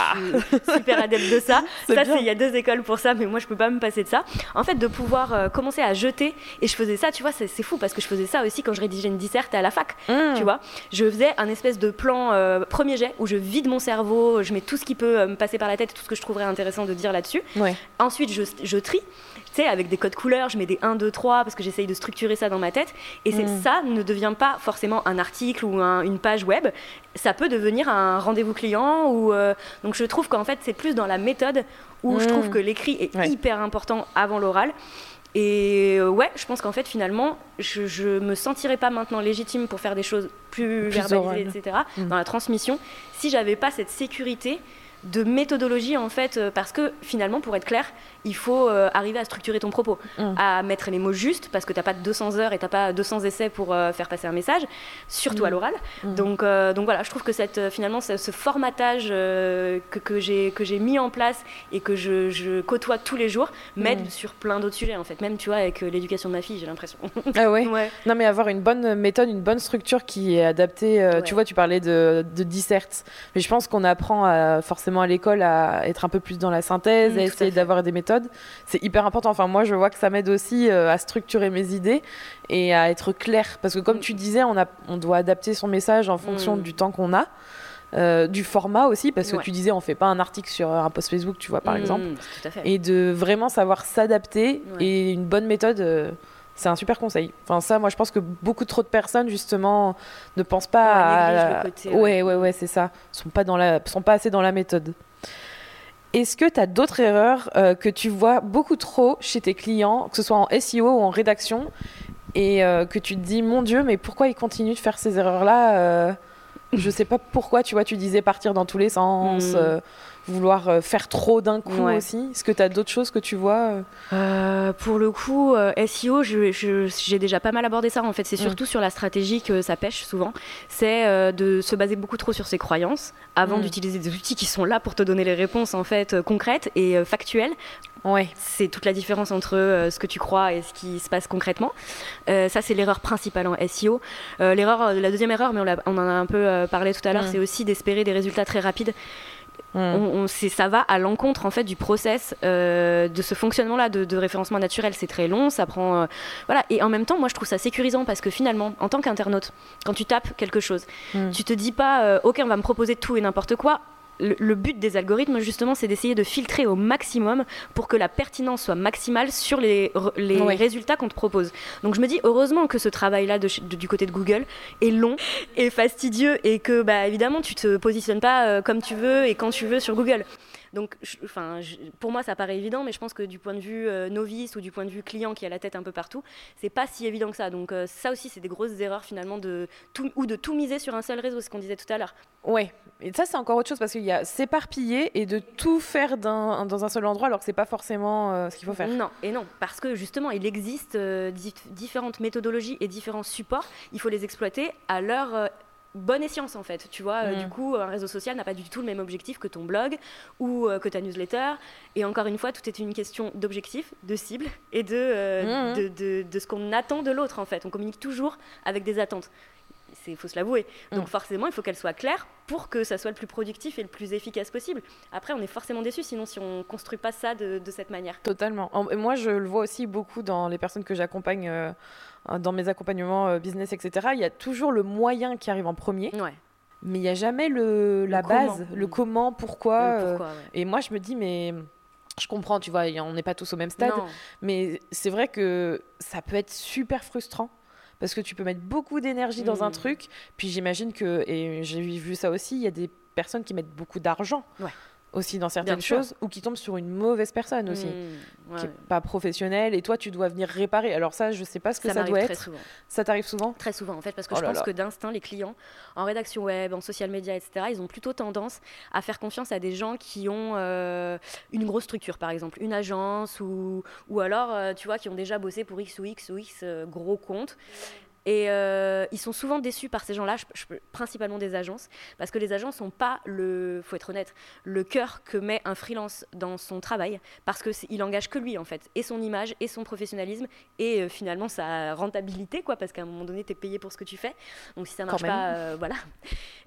super adepte de ça. <laughs> ça, il y a deux écoles pour ça, mais moi, je peux pas me passer de ça. En fait, de pouvoir euh, commencer à jeter. Et je faisais ça, tu vois, c'est fou parce que je faisais ça aussi quand je rédigeais une disserte à la fac. Mmh. Tu vois, je faisais un espèce de plan euh, premier jet où je vide mon cerveau, je mets tout ce qui peut euh, me passer par la tête, tout ce que je trouverais intéressant de dire là-dessus. Ensuite, je, je trie avec des codes couleurs, je mets des 1, 2, 3 parce que j'essaye de structurer ça dans ma tête. Et c'est mm. ça ne devient pas forcément un article ou une page web. Ça peut devenir un rendez-vous client. Ou, euh, donc je trouve qu'en fait, c'est plus dans la méthode où je trouve mm. que l'écrit est hyper important avant l'oral. Et euh, ouais, je pense qu'en fait, finalement, je, ne me sentirais pas maintenant légitime pour faire des choses plus, verbalisées, etc., mm. dans la transmission, si j'avais pas cette sécurité de méthodologie en fait euh, parce que finalement pour être clair il faut euh, arriver à structurer ton propos mm. à mettre les mots justes parce que tu n'as pas 200 heures et tu n'as pas 200 essais pour euh, faire passer un message surtout à mm. l'oral mm. donc, donc voilà je trouve que cette, finalement ce, formatage que, que j'ai mis en place et que je, côtoie tous les jours m'aide sur plein d'autres sujets en fait même tu vois avec l'éducation de ma fille j'ai l'impression ah <laughs> ouais. non mais avoir une bonne méthode une bonne structure qui est adaptée tu vois tu parlais de, de dissert mais je pense qu'on apprend à forcément à l'école à être un peu plus dans la synthèse, mmh, à essayer d'avoir des méthodes. C'est hyper important. Enfin, moi, je vois que ça m'aide aussi euh, à structurer mes idées et à être clair. Parce que comme mmh. tu disais, on, a, on doit adapter son message en fonction mmh. du temps qu'on a. Euh, du format aussi, parce que tu disais on fait pas un article sur un post Facebook, tu vois, par exemple. Et de vraiment savoir s'adapter et une bonne méthode. Euh, c'est un super conseil. Enfin, ça, moi, je pense que beaucoup trop de personnes, justement, ne pensent pas à. ouais, ouais, ouais, c'est ça. Sont pas dans la, sont pas assez dans la méthode. Est-ce que tu as d'autres erreurs euh, que tu vois beaucoup trop chez tes clients, que ce soit en SEO ou en rédaction, et euh, que tu te dis, mon Dieu, mais pourquoi ils continuent de faire ces erreurs-là euh, Je sais pas pourquoi, tu vois, tu disais partir dans tous les sens. Hmm vouloir euh, faire trop d'un coup aussi? Est-ce que tu as d'autres choses que tu vois euh? Euh, Pour le coup, SEO, j'ai déjà pas mal abordé ça. En fait, c'est surtout sur la stratégie que ça pêche souvent. C'est de se baser beaucoup trop sur ses croyances avant mm. d'utiliser des outils qui sont là pour te donner les réponses en fait concrètes et factuelles. Ouais. C'est toute la différence entre ce que tu crois et ce qui se passe concrètement. ça, c'est l'erreur principale en SEO. l'erreur, la deuxième erreur, mais on, on, en a un peu parlé tout à l'heure, mm. c'est aussi d'espérer des résultats très rapides. Mm. On, ça va à l'encontre en fait du process euh, de ce fonctionnement-là de, référencement naturel. C'est très long, ça prend euh, voilà. Et en même temps, moi je trouve ça sécurisant parce que finalement, en tant qu'internaute, quand tu tapes quelque chose, mm. tu te dis pas euh, ok, on va me proposer tout et n'importe quoi le, but des algorithmes, justement, c'est d'essayer de filtrer au maximum pour que la pertinence soit maximale sur les, résultats qu'on te propose. Donc je me dis, heureusement que ce travail-là du côté de Google est long et fastidieux et que, bah, évidemment, tu te positionnes pas euh, comme tu veux et quand tu veux sur Google. Donc, enfin, pour moi, ça paraît évident, mais je pense que du point de vue euh, novice ou du point de vue client qui a la tête un peu partout, c'est pas si évident que ça. Donc, euh, ça aussi, c'est des grosses erreurs finalement de tout, ou de tout miser sur un seul réseau, ce qu'on disait tout à l'heure. Ouais, et ça, c'est encore autre chose parce qu'il y a s'éparpiller et de tout faire dans un seul endroit alors que c'est pas forcément euh, ce qu'il faut faire. Non, et non, parce que justement, il existe différentes méthodologies et différents supports. Il faut les exploiter à leur bonne escience en fait. Tu vois, euh, du mm. coup, un réseau social n'a pas du tout le même objectif que ton blog ou euh, que ta newsletter. Et encore une fois, tout est une question d'objectif, de cible et de, euh, mm. de, de, ce qu'on attend de l'autre en fait. On communique toujours avec des attentes. Il faut se l'avouer. Donc mm. forcément, il faut qu'elle soit claire pour que ça soit le plus productif et le plus efficace possible. Après, on est forcément déçu, sinon si on construit pas ça de, cette manière. Totalement. Moi, je le vois aussi beaucoup dans les personnes que j'accompagne, euh, dans mes accompagnements euh, business, etc. Il y a toujours le moyen qui arrive en premier. Ouais. Mais il n'y a jamais le, la base, le mm. comment, pourquoi. Euh, et moi, je me dis, mais je comprends, tu vois, on n'est pas tous au même stade, mais c'est vrai que ça peut être super frustrant parce que tu peux mettre beaucoup d'énergie dans un mm. truc. Puis j'imagine que, et j'ai vu ça aussi, il y a des personnes qui mettent beaucoup d'argent. Aussi dans certaines choses ou qui tombent sur une mauvaise personne aussi mm. qui est pas professionnelle et toi tu dois venir réparer. Alors ça je sais pas ce que ça, doit être. souvent. ça t'arrive souvent? Très souvent en fait parce que oh je pense que d'instinct les clients en rédaction web en social media etc ils ont plutôt tendance à faire confiance à des gens qui ont euh, une grosse structure par exemple une agence ou, ou alors euh, tu vois qui ont déjà bossé pour X ou X ou X euh, gros comptes et euh, ils sont souvent déçus par ces gens-là, principalement des agences, parce que les agences n'ont pas le, faut être honnête, le cœur que met un freelance dans son travail, parce qu'il engage que lui en fait, et son image, et son professionnalisme, et euh, finalement sa rentabilité, quoi, parce qu'à un moment donné, tu es payé pour ce que tu fais. Donc si ça marche pas, euh, voilà.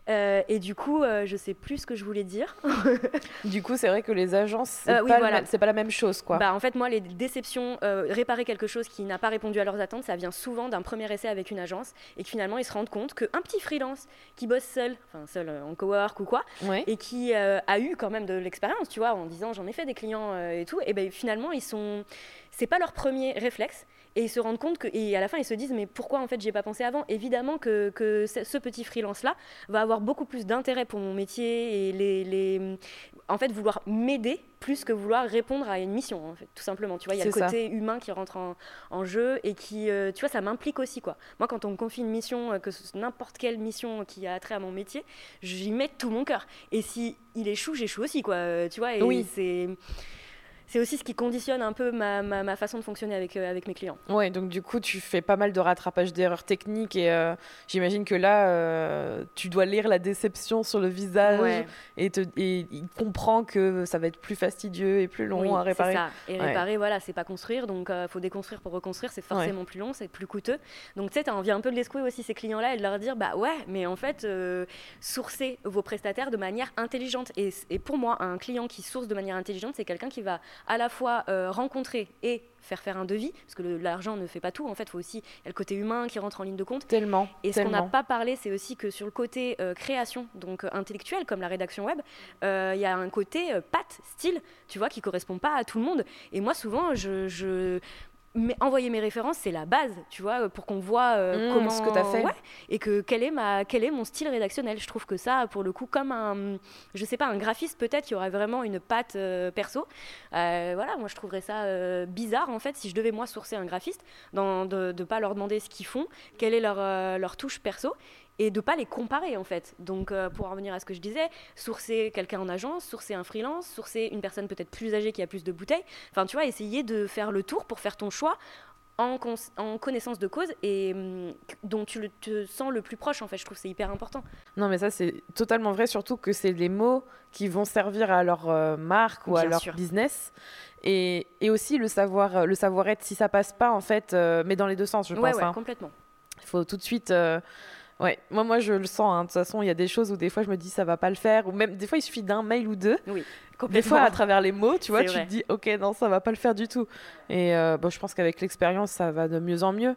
Et du coup, je sais plus ce que je voulais dire. <laughs> du coup, c'est vrai que les agences, c'est pas, voilà. pas, la même chose, quoi. Bah, en fait, moi, les déceptions, réparer quelque chose qui n'a pas répondu à leurs attentes, ça vient souvent d'un premier essai avec une agence et que finalement ils se rendent compte qu'un petit freelance qui bosse seul, enfin seul euh, en cowork ou quoi, et qui euh, a eu quand même de l'expérience, tu vois, en disant j'en ai fait des clients euh, et tout, et ben finalement ils sont, c'est pas leur premier réflexe et ils se rendent compte que et à la fin ils se disent mais pourquoi en fait j'ai pas pensé avant? Évidemment que, que ce petit freelance là va avoir beaucoup plus d'intérêt pour mon métier et les, les en fait vouloir m'aider plus que vouloir répondre à une mission en fait tout simplement tu vois il y a le côté humain qui rentre en, en jeu et qui tu vois ça m'implique aussi quoi moi quand on me confie une mission, euh, que n'importe quelle mission qui a trait à mon métier, j'y mets tout mon cœur. Et si il échoue, j'échoue aussi, quoi. Euh, tu vois, et oui. c'est c'est aussi ce qui conditionne un peu ma, ma, façon de fonctionner avec, euh, avec mes clients. Ouais, donc du coup, tu fais pas mal de rattrapage d'erreurs techniques et euh, j'imagine que là, euh, tu dois lire la déception sur le visage et, te, et il comprend que ça va être plus fastidieux et plus long à réparer. Ça. Et réparer, voilà, c'est pas construire, donc il faut déconstruire pour reconstruire, c'est forcément plus long, c'est plus coûteux. Donc tu sais, tu as envie un peu de les secouer aussi ces clients-là et de leur dire, bah ouais, mais en fait, sourcez vos prestataires de manière intelligente. Et, et pour moi, un client qui source de manière intelligente, c'est quelqu'un qui va à la fois euh, rencontrer et faire faire un devis, parce que l'argent ne fait pas tout. En fait, il faut aussi y a le côté humain qui rentre en ligne de compte. Tellement. Et ce qu'on n'a pas parlé, c'est aussi que sur le côté euh, création, donc euh, intellectuel, comme la rédaction web, il y a un côté patte, style, tu vois, qui correspond pas à tout le monde. Et moi, souvent, je, je mais envoyer mes références, c'est la base, tu vois, pour qu'on voit euh, mmh, comment ce que tu as fait et que quel est ma quel est mon style rédactionnel. Je trouve que ça, pour le coup, comme un, je sais pas, un graphiste peut-être, y aurait vraiment une patte euh, perso. Euh, voilà, moi je trouverais ça bizarre en fait si je devais moi sourcer un graphiste, dans, de ne pas leur demander ce qu'ils font, quelle est leur leur touche perso et de pas les comparer en fait. Donc euh, pour en revenir à ce que je disais, sourcer quelqu'un en agence, sourcer un freelance, sourcer une personne peut-être plus âgée qui a plus de bouteilles. Enfin tu vois, essayer de faire le tour pour faire ton choix en, en connaissance de cause et hum, dont tu le, te sens le plus proche en fait. Je trouve c'est hyper important. Non mais ça c'est totalement vrai, surtout que c'est les mots qui vont servir à leur euh, marque ou à leur business. Et, et, aussi le savoir le savoir être si ça passe pas en fait euh, mais dans les deux sens je pense ouais, hein. complètement il faut tout de suite Ouais, moi, moi je le sens. Hein. De toute façon, il y a des choses où des fois je me dis ça va pas le faire, ou même des fois il suffit d'un mail ou deux. Oui, des fois à travers les mots, tu vois, tu te dis ok non ça va pas le faire du tout. Et euh, bon, je pense qu'avec l'expérience ça va de mieux en mieux.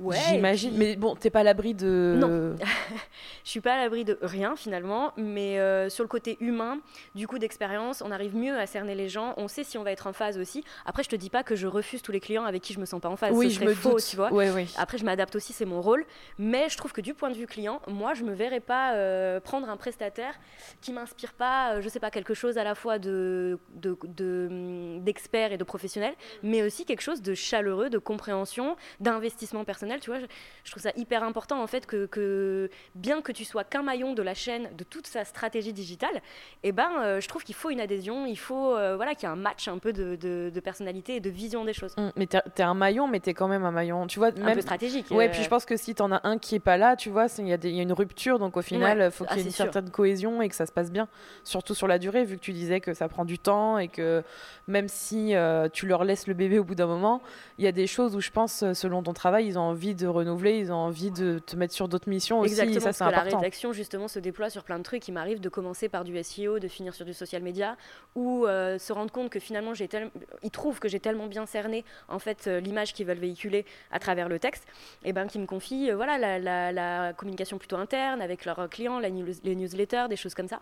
Ouais, J'imagine. Mais bon, t'es pas à l'abri de. Non. <laughs> je suis pas à l'abri de rien finalement. Mais euh, sur le côté humain, du coup d'expérience, on arrive mieux à cerner les gens. On sait si on va être en phase aussi. Après, je te dis pas que je refuse tous les clients avec qui je me sens pas en phase. Oui, Ce je me faux, doute. tu vois. Ouais. Après, je m'adapte aussi, c'est mon rôle. Mais je trouve que du point de vue client, moi, je me verrais pas euh, prendre un prestataire qui m'inspire pas, euh, je sais pas, quelque chose à la fois de d'expert de, et de professionnel, mais aussi quelque chose de chaleureux, de compréhension, d'investissement personnel. Tu vois, je trouve ça hyper important en fait que, bien que tu sois qu'un maillon de la chaîne de toute sa stratégie digitale, et eh ben euh, je trouve qu'il faut une adhésion, il faut euh, voilà qu'il y ait un match un peu de, personnalité et de vision des choses. Mmh, mais tu es un maillon, mais tu es quand même un maillon, tu vois, un peu stratégique. Ouais, puis je pense que si tu en as un qui est pas là, tu vois, il y, y, a une rupture, donc au final, il faut qu'il y ait ah, une certaine cohésion et que ça se passe bien, surtout sur la durée, vu que tu disais que ça prend du temps et que même si euh, tu leur laisses le bébé au bout d'un moment, il y a des choses où je pense, selon ton travail, ils ont envie de renouveler, ils ont envie de te mettre sur d'autres missions aussi. Exactement, ça, parce que la important. rédaction, justement, se déploie sur plein de trucs. Il m'arrive de commencer par du SEO, de finir sur du social media, ou euh, se rendre compte que finalement, j'ai tel- ils trouvent que j'ai tellement bien cerné en fait euh, l'image qu'ils veulent véhiculer à travers le texte, et ben qu'ils me confient euh, voilà la, la- la communication plutôt interne avec leurs clients, la news- les newsletters, des choses comme ça.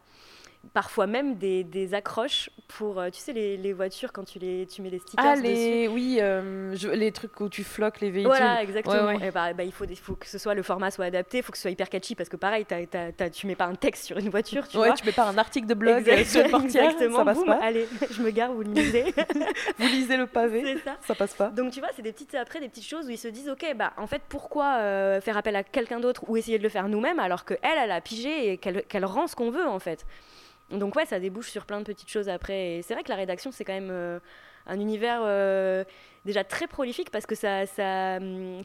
Parfois même des, des accroches pour, euh, tu sais, les, les voitures quand tu, les, tu mets des stickers Ah, dessus. les, oui, euh, je- les trucs où tu floques les véhicules. Voilà, exactement. Ouais, ouais. Et bah, bah, il faut, des- faut que ce soit le format soit adapté, il faut que ce soit hyper catchy parce que pareil, t'as- t'as- tu mets pas un texte sur une voiture, tu ouais, vois. tu mets pas un article de blog euh, Exact- sur une portière, Exactement. ça passe boum, pas. Allez, je me gare, vous le lisez. <laughs> Vous lisez le pavé, c'est ça. ça passe pas. Donc tu vois, c'est des petites après des petites choses où ils se disent ok bah en fait pourquoi euh, faire appel à quelqu'un d'autre ou essayer de le faire nous-mêmes alors que elle a pigé et qu'elle qu'elle rend ce qu'on veut en fait. Donc ouais ça débouche sur plein de petites choses après et c'est vrai que la rédaction c'est quand même euh, un univers euh, déjà très prolifique parce que ça ça hum,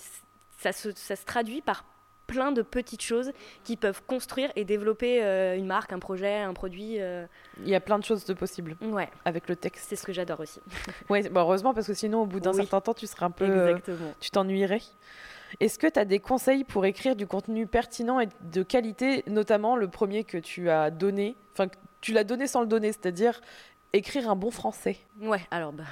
ça se, ça se traduit par plein de petites choses qui peuvent construire et développer euh, une marque, un projet, un produit. euh, Il y a plein de choses de possibles Ouais, avec le texte. c'est ce que j'adore aussi. <laughs> Ouais, bon, heureusement, parce que sinon, au bout d'un Oui. certain temps, tu serais un peu. euh, Exactement. tu t'ennuierais. Est-ce que tu as des conseils pour écrire du contenu pertinent et de qualité, notamment le premier que tu as donné, enfin, tu l'as donné sans le donner, c'est-à-dire écrire un bon français. Ouais, alors bah,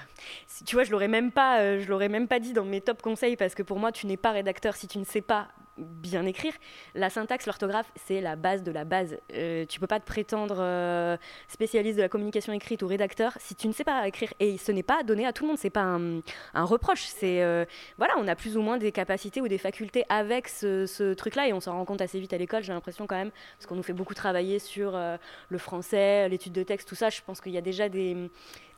si- tu vois, je l'aurais même pas, euh, je l'aurais même pas dit dans mes top conseils parce que pour moi, tu n'es pas rédacteur si tu ne sais pas bien écrire. La syntaxe, l'orthographe, c'est la base de la base. Euh, tu peux pas te prétendre euh, spécialiste de la communication écrite ou rédacteur si tu ne sais pas écrire. Et ce n'est pas donné à tout le monde. C'est pas un, un reproche. C'est euh, voilà, on a plus ou moins des capacités ou des facultés avec ce, ce truc-là et on s'en rend compte assez vite à l'école. J'ai l'impression quand même parce qu'on nous fait beaucoup travailler sur euh, le français, l'étude de texte, tout ça. Je pense qu'il y a déjà des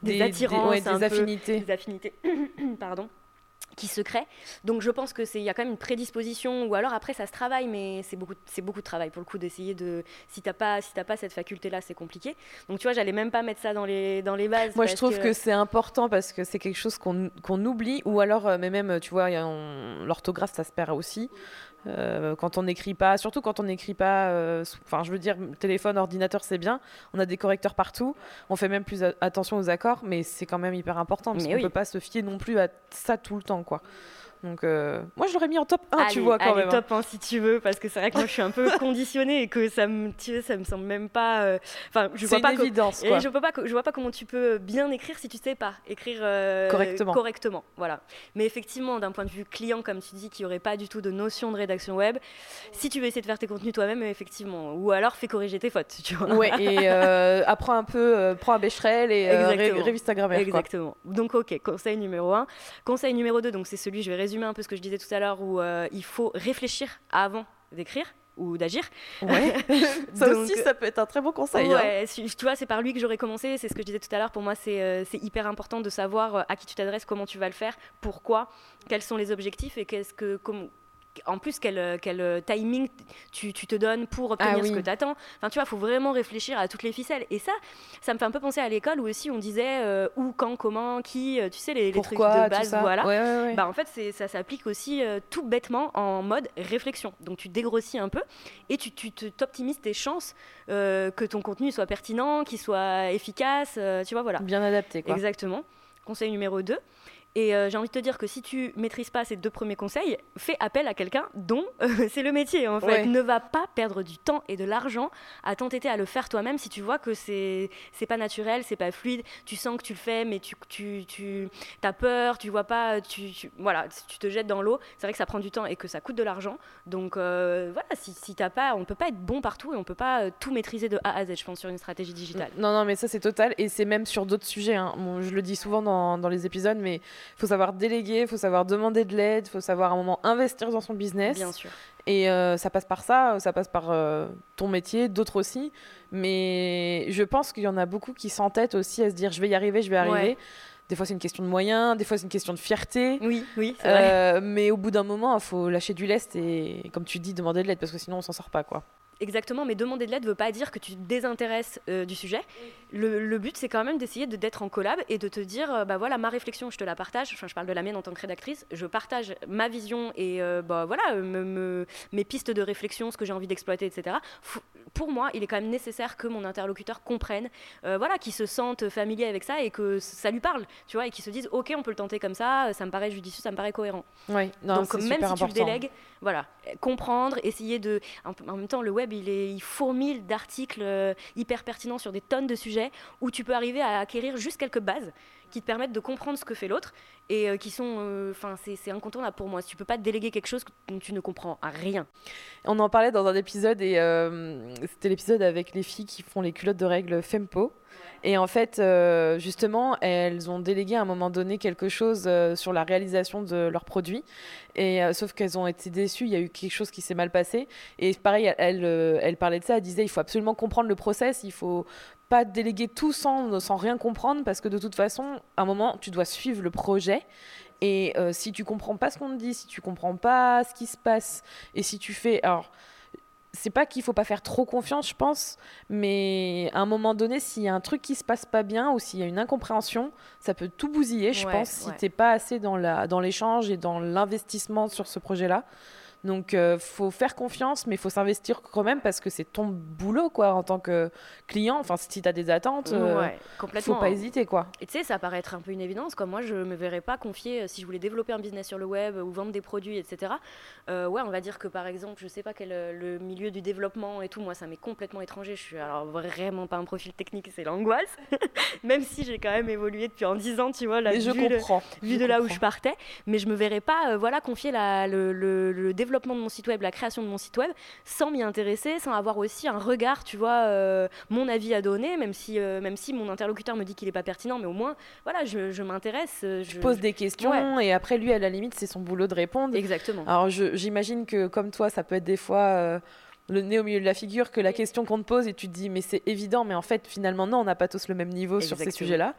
des, attirances, ouais, des un peu- affinités. des affinités, <clears throat> pardon, qui se créent. Donc je pense que c'est il y a quand même une prédisposition ou alors après ça se travaille, mais c'est beaucoup c'est beaucoup de travail pour le coup d'essayer de si t'as pas si t'as pas cette faculté là, c'est compliqué. Donc tu vois, j'allais même pas mettre ça dans les dans les bases. Moi, je trouve que, c'est important parce que c'est quelque chose qu'on oublie, ou alors, euh, mais même, tu vois, l'orthographe, ça se perd aussi. Euh, quand on n'écrit pas, surtout quand on n'écrit pas, euh, enfin, je veux dire, téléphone, ordinateur, c'est bien. On a des correcteurs partout. On fait même plus attention aux accords, mais c'est quand même hyper important parce qu'on oui. peut pas se fier non plus à ça tout le temps, quoi. Donc, euh, moi, je l'aurais mis en top 1, tu vois, quand allez, même. hein. top hein, si tu veux, parce que c'est vrai que moi je suis un peu <laughs> conditionnée et que ça me, tu sais, ça me semble même pas. euh, Enfin, je vois pas évidence, Et quoi. je peux pas, je vois pas comment tu peux bien écrire si tu sais pas écrire euh, Correctement. correctement, voilà. Mais effectivement, d'un point de vue client, comme tu dis, qui aurait pas du tout de notion de rédaction web, si tu veux essayer de faire tes contenus toi-même, effectivement, ou alors fais corriger tes fautes, tu vois. Ouais, et euh, apprends un peu, euh, prends un Becherel et euh, révise ta grammaire, quoi. Exactement. Donc, ok, conseil numéro un. Conseil numéro 2, donc c'est celui, je vais résumer un peu ce que je disais tout à l'heure, où euh, il faut réfléchir avant d'écrire ou d'agir. Ouais. <laughs> ça Donc, aussi, ça peut être un très bon conseil. hein. Ouais, tu vois, c'est par lui que j'aurais commencé. C'est ce que je disais tout à l'heure. Pour moi, c'est euh, hyper important de savoir euh, à qui tu t'adresses, comment tu vas le faire, pourquoi, quels sont les objectifs et qu'est-ce que, comment- en plus, quel, euh, quel euh, timing tu, tu te donnes pour obtenir Ah oui. ce que tu attends. Enfin, tu vois, il faut vraiment réfléchir à toutes les ficelles. Et ça, ça me fait un peu penser à l'école où aussi on disait euh, où, quand, comment, qui, tu sais, les, les trucs de base. Voilà. Ouais, ouais, ouais. Bah, en fait, ça s'applique aussi euh, tout bêtement en mode réflexion. Donc, tu dégrossis un peu et tu, t'optimises tes chances euh, que ton contenu soit pertinent, qu'il soit efficace. tu vois, voilà. Bien adapté, quoi. Exactement. Conseil numéro 2. Et euh, j'ai envie de te dire que si tu maîtrises pas ces deux premiers conseils, fais appel à quelqu'un dont euh, <laughs> c'est le métier en fait. Ouais. Ne va pas perdre du temps et de l'argent à t'entêter à le faire toi-même si tu vois que c'est c'est pas naturel, c'est pas fluide. Tu sens que tu le fais, mais tu tu tu as peur, tu vois pas, tu, tu- voilà, tu te jettes dans l'eau. C'est vrai que ça prend du temps et que ça coûte de l'argent. Donc euh, voilà, si, si t'as pas, on peut pas être bon partout et on peut pas tout maîtriser de A à Z. Je pense sur une stratégie digitale. Non, non, mais ça c'est total. Et c'est même sur d'autres sujets. hein. Bon, je le dis souvent dans, dans les épisodes, mais il faut savoir déléguer, il faut savoir demander de l'aide, il faut savoir à un moment investir dans son business. Bien sûr. Et euh, ça passe par ça, ça passe par euh, ton métier, d'autres aussi. Mais je pense qu'il y en a beaucoup qui s'entêtent aussi à se dire je vais y arriver, je vais arriver. Ouais. Des fois c'est une question de moyens, des fois c'est une question de fierté. Oui, oui, c'est vrai. Euh, mais au bout d'un moment, il faut lâcher du lest et, comme tu dis, demander de l'aide parce que sinon on s'en sort pas. quoi. Exactement, mais demander de l'aide ne veut pas dire que tu te désintéresses euh, du sujet. Le, le but, c'est quand même d'essayer de- d'être en collab et de te dire, euh, bah voilà, ma réflexion, je te la partage. Enfin, je parle de la mienne en tant que rédactrice. Je partage ma vision et euh, bah voilà, me- me- mes pistes de réflexion, ce que j'ai envie d'exploiter, etc. Pour moi, il est quand même nécessaire que mon interlocuteur comprenne, euh, voilà, qu'il se sente familier avec ça et que ça lui parle, tu vois, et qu'il se dise, ok, on peut le tenter comme ça, ça me paraît judicieux, ça me paraît cohérent. Oui, Donc même si tu le délègues, voilà, comprendre, essayer de, en, même temps, le web, il est, il fourmille d'articles hyper pertinents sur des tonnes de sujets où tu peux arriver à acquérir juste quelques bases qui te permettent de comprendre ce que fait l'autre et euh, qui sont. Euh, enfin, c'est incontournable pour moi. Si tu peux pas te déléguer quelque chose que tu ne comprends rien. On en parlait dans un épisode et euh, c'était l'épisode avec les filles qui font les culottes de règles Fempo. Et en fait, justement, elles ont délégué à un moment donné quelque chose sur la réalisation de leurs produits. Et sauf qu'elles ont été déçues, il y a eu quelque chose qui s'est mal passé. Et pareil, elle, elle parlait de ça, elle disait il faut absolument comprendre le process, il faut pas déléguer tout sans, sans rien comprendre parce que de toute façon, à un moment, tu dois suivre le projet. Et euh, si tu comprends pas ce qu'on te dit, si tu comprends pas ce qui se passe, et si tu fais. Alors, c'est pas qu'il faut pas faire trop confiance, je pense, mais à un moment donné, s'il y a un truc qui se passe pas bien ou s'il y a une incompréhension, ça peut tout bousiller, je pense, si t'es pas assez dans l'échange dans et dans l'investissement sur ce projet-là. Donc, euh, faut faire confiance, mais il faut s'investir quand même parce que c'est ton boulot, quoi, en tant que client. Enfin, si tu as des attentes, euh, ouais, complètement. faut pas hésiter, quoi. Et tu sais, ça paraît être un peu une évidence. Comme moi, je me verrais pas confier, euh, si je voulais développer un business sur le web ou vendre des produits, etc. ouais, on va dire que par exemple, je sais pas quel le milieu du développement et tout, moi, ça m'est complètement étranger. Je suis alors vraiment pas un profil technique, c'est l'angoisse. <laughs> même si j'ai quand même évolué depuis en 10 ans, tu vois, la, je comprends. vu de là où je partais. Mais je me verrais pas, voilà, confier la, le, le, le développement développement de mon site web, la création de mon site web, sans m'y intéresser, sans avoir aussi un regard, tu vois, euh, mon avis à donner, même si, euh, même si mon interlocuteur me dit qu'il n'est pas pertinent, mais au moins, voilà, je, m'intéresse. Euh, je, pose des questions et après, lui, à la limite, c'est son boulot de répondre. Exactement. Alors, j'imagine que, comme toi, ça peut être des fois le nez au milieu de la figure que la question qu'on te pose et tu te dis mais c'est évident mais en fait finalement non on n'a pas tous le même niveau sur ces sujets là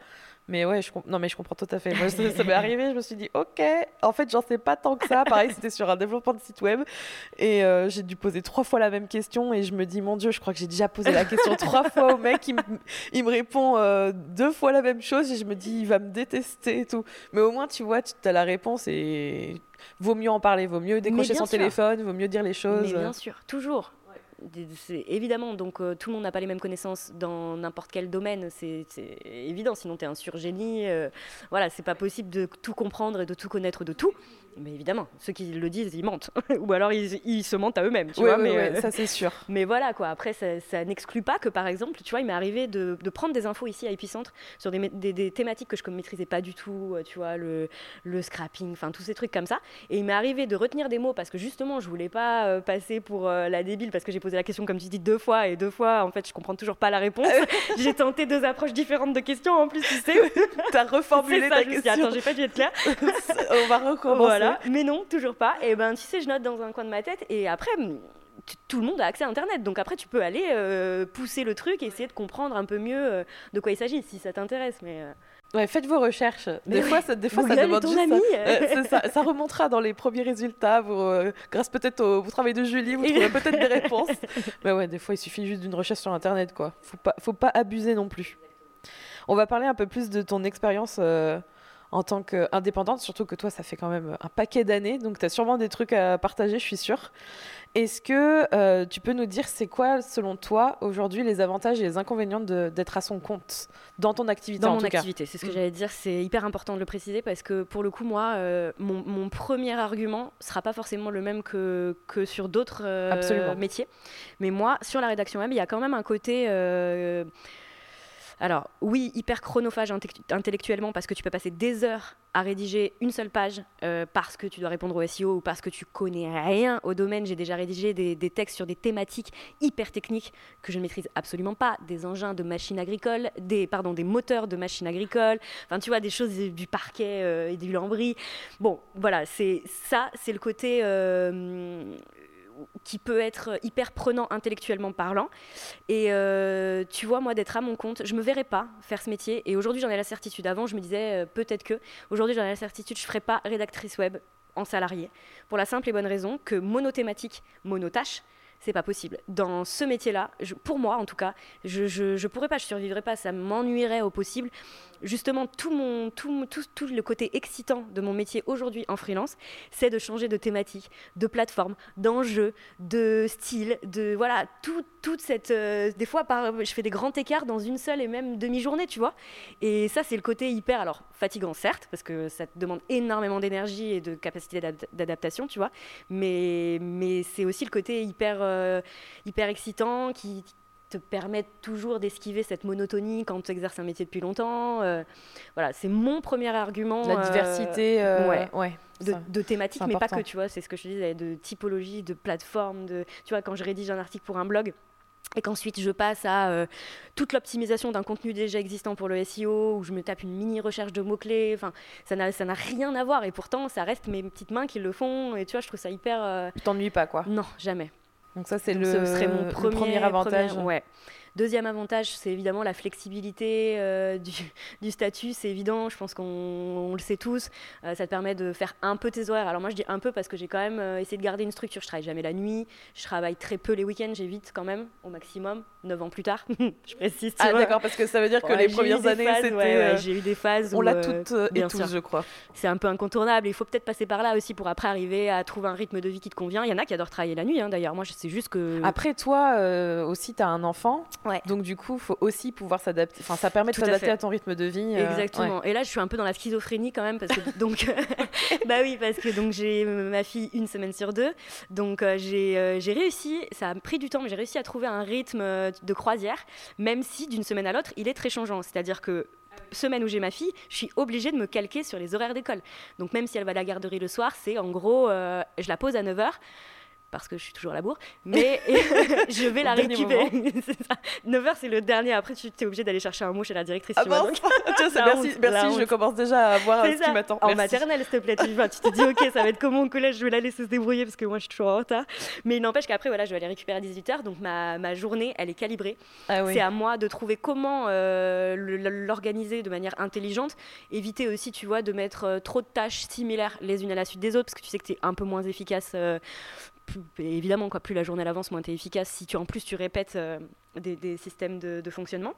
mais ouais, je non, mais je comprends tout à fait. Moi, ça, m'est arrivé, je me suis dit, ok, en fait, j'en sais pas tant que ça. Pareil, c'était sur un développement de site web. Et euh, j'ai dû poser trois fois la même question. Et je me dis, mon Dieu, je crois que j'ai déjà posé la question <laughs> trois fois au mec. Il, il me répond euh, deux fois la même chose. Et je me dis, il va me détester et tout. Mais au moins, tu vois, tu as la réponse et vaut mieux en parler, vaut mieux décrocher son téléphone, vaut mieux dire les choses. Mais bien sûr, toujours évidemment, donc euh, tout le monde n'a pas les mêmes connaissances dans n'importe quel domaine, c'est évident, sinon tu es un surgénie. Euh, voilà, c'est pas possible de tout comprendre et de tout connaître de tout. Mais évidemment, ceux qui le disent, ils mentent. <laughs> Ou alors ils, se mentent à eux-mêmes, tu vois. mais, euh, ça c'est sûr. <laughs> Mais voilà, quoi. Après, ça, n'exclut pas que, par exemple, tu vois, il m'est arrivé de, prendre des infos ici à Epicentre sur des, des, thématiques que je ne maîtrisais pas du tout, euh, tu vois, le, le scrapping, enfin, tous ces trucs comme ça. Et il m'est arrivé de retenir des mots parce que justement, je voulais pas euh, passer pour la débile parce que j'ai posé la question, comme tu dis, deux fois et deux fois, en fait, je comprends toujours pas la réponse. <laughs> j'ai tenté deux approches différentes de questions en plus, tu sais. as reformulé ta question. Attends, j'ai pas dû être claire. On va recommencer. Mais non, toujours pas. Et ben, tu sais, je note dans un coin de ma tête. Et après, tout le monde a accès à Internet. Donc après, tu peux aller euh, pousser le truc et essayer de comprendre un peu mieux euh, de quoi il s'agit, si ça t'intéresse. Mais euh. Ouais, faites vos recherches. Des fois, ça, des fois, ça demande juste ça. ça. remontera dans les premiers résultats. grâce peut-être au, travail de Julie, vous trouverez <laughs> peut-être des réponses. Mais ouais, des fois, il suffit juste d'une recherche sur Internet, quoi. Faut pas, faut pas abuser non plus. On va parler un peu plus de ton expérience en tant qu'indépendante, surtout que toi, ça fait quand même un paquet d'années, donc tu as sûrement des trucs à partager, je suis sûre. Est-ce que euh, tu peux nous dire, c'est quoi, selon toi, aujourd'hui, les avantages et les inconvénients d'être à son compte dans ton activité Dans mon activité, c'est ce que mm. j'allais dire, c'est hyper important de le préciser parce que pour le coup, moi, euh, mon, premier argument sera pas forcément le même que, que sur d'autres euh, métiers. Mais moi, sur la rédaction web, il y a quand même un côté alors oui, hyper chronophage intellectuellement parce que tu peux passer des heures à rédiger une seule page euh, parce que tu dois répondre au SEO ou parce que tu connais rien au domaine. J'ai déjà rédigé des, textes sur des thématiques hyper techniques que je ne maîtrise absolument pas, des engins de machines agricoles, des, pardon, des moteurs de machines agricoles, enfin tu vois, des choses du parquet euh, et du lambris. Bon, voilà, c'est ça, c'est le côté euh, qui peut être hyper prenant intellectuellement parlant. Et euh, tu vois, moi, d'être à mon compte, je me verrais pas faire ce métier. Et aujourd'hui, j'en ai la certitude. Avant, je me disais euh, peut-être que. Aujourd'hui, j'en ai la certitude, je ferais pas rédactrice web en salarié. Pour la simple et bonne raison que monothématique, monotâche, c'est pas possible. Dans ce métier-là, pour moi en tout cas, je, je, pourrais pas, je survivrais pas, ça m'ennuierait au possible. Justement, tout, le côté excitant de mon métier aujourd'hui en freelance, c'est de changer de thématique, de plateforme, d'enjeu, de style, de voilà, tout, toute cette. Euh, des fois, je fais des grands écarts dans une seule et même demi-journée, tu vois. Et ça, c'est le côté hyper, alors fatigant, certes, parce que ça demande énormément d'énergie et de capacité d'adaptation, tu vois. Mais, mais c'est aussi le côté hyper, euh, hyper excitant qui, te permettent toujours d'esquiver cette monotonie quand tu exerces un métier depuis longtemps. Euh, voilà, c'est mon premier argument. La diversité, euh, ouais, ouais, de, de thématiques, mais pas que, tu vois, c'est ce que je te disais, de typologie, de plateforme, de, tu vois, quand je rédige un article pour un blog, et qu'ensuite je passe à euh, toute l'optimisation d'un contenu déjà existant pour le SEO, où je me tape une mini recherche de mots-clés, enfin, ça n'a, ça n'a rien à voir, et pourtant ça reste mes petites mains qui le font, et tu vois, je trouve ça hyper... Euh... Tu t'ennuies pas, quoi Non, jamais. Donc ça, c'est le, ce serait mon premier, avantage. ouais. Deuxième avantage, c'est évidemment la flexibilité euh, <laughs> du, statut. C'est évident, je pense qu'on le sait tous. Euh, ça te permet de faire un peu tes horaires. Alors moi, je dis un peu parce que j'ai quand même euh, essayé de garder une structure. Je travaille jamais la nuit, je travaille très peu les week-ends, j'évite quand même au maximum. Neuf ans plus tard, <laughs> je précise. ah d'accord, parce que ça veut dire que les premières années, c'était... j'ai eu des phases. On l'a toutes et tous, je crois. C'est un peu incontournable. Il faut peut-être passer par là aussi pour après arriver à trouver un rythme de vie qui te convient. Il y en a qui adorent travailler la nuit, hein, d'ailleurs. Moi, c'est juste que... Après, toi aussi, tu as un enfant? Donc du coup, il faut aussi pouvoir s'adapter. Enfin, ça permet de s'adapter à, ton rythme de vie. Euh, Exactement. Et là, je suis un peu dans la schizophrénie quand même parce que donc, <laughs> bah oui, parce que donc j'ai ma fille une semaine sur deux. Donc euh, euh, j'ai réussi. Ça a pris du temps, mais j'ai réussi à trouver un rythme de croisière, même si d'une semaine à l'autre, il est très changeant. C'est-à-dire que semaine où j'ai ma fille, je suis obligée de me calquer sur les horaires d'école. Donc même si elle va à la garderie le soir, c'est en gros, je la pose à 9h parce que je suis toujours à la bourre, mais <laughs> <laughs> je vais la récupérer. 9h, <laughs> c'est le dernier. Après, tu es obligé d'aller chercher un mot chez la directrice. Ah bon merci, merci je commence déjà à voir ce qui m'attend. En maternelle, s'il te plaît. Tu, tu, te dis, ok, ça va être comment au collège Je vais la laisser se débrouiller parce que moi, je suis toujours en retard. Mais il n'empêche qu'après, voilà, je vais aller récupérer à 18h. Donc, ma, ma journée, elle est calibrée. Ah c'est à moi de trouver comment euh, l'organiser de manière intelligente. Éviter aussi, tu vois, de mettre euh, trop de tâches similaires les unes à la suite des autres parce que tu sais que tu es un peu moins efficace. Euh, évidemment, quoi, plus la journée avance, moins tu es efficace. Si tu en plus tu répètes euh, des, systèmes de, fonctionnement.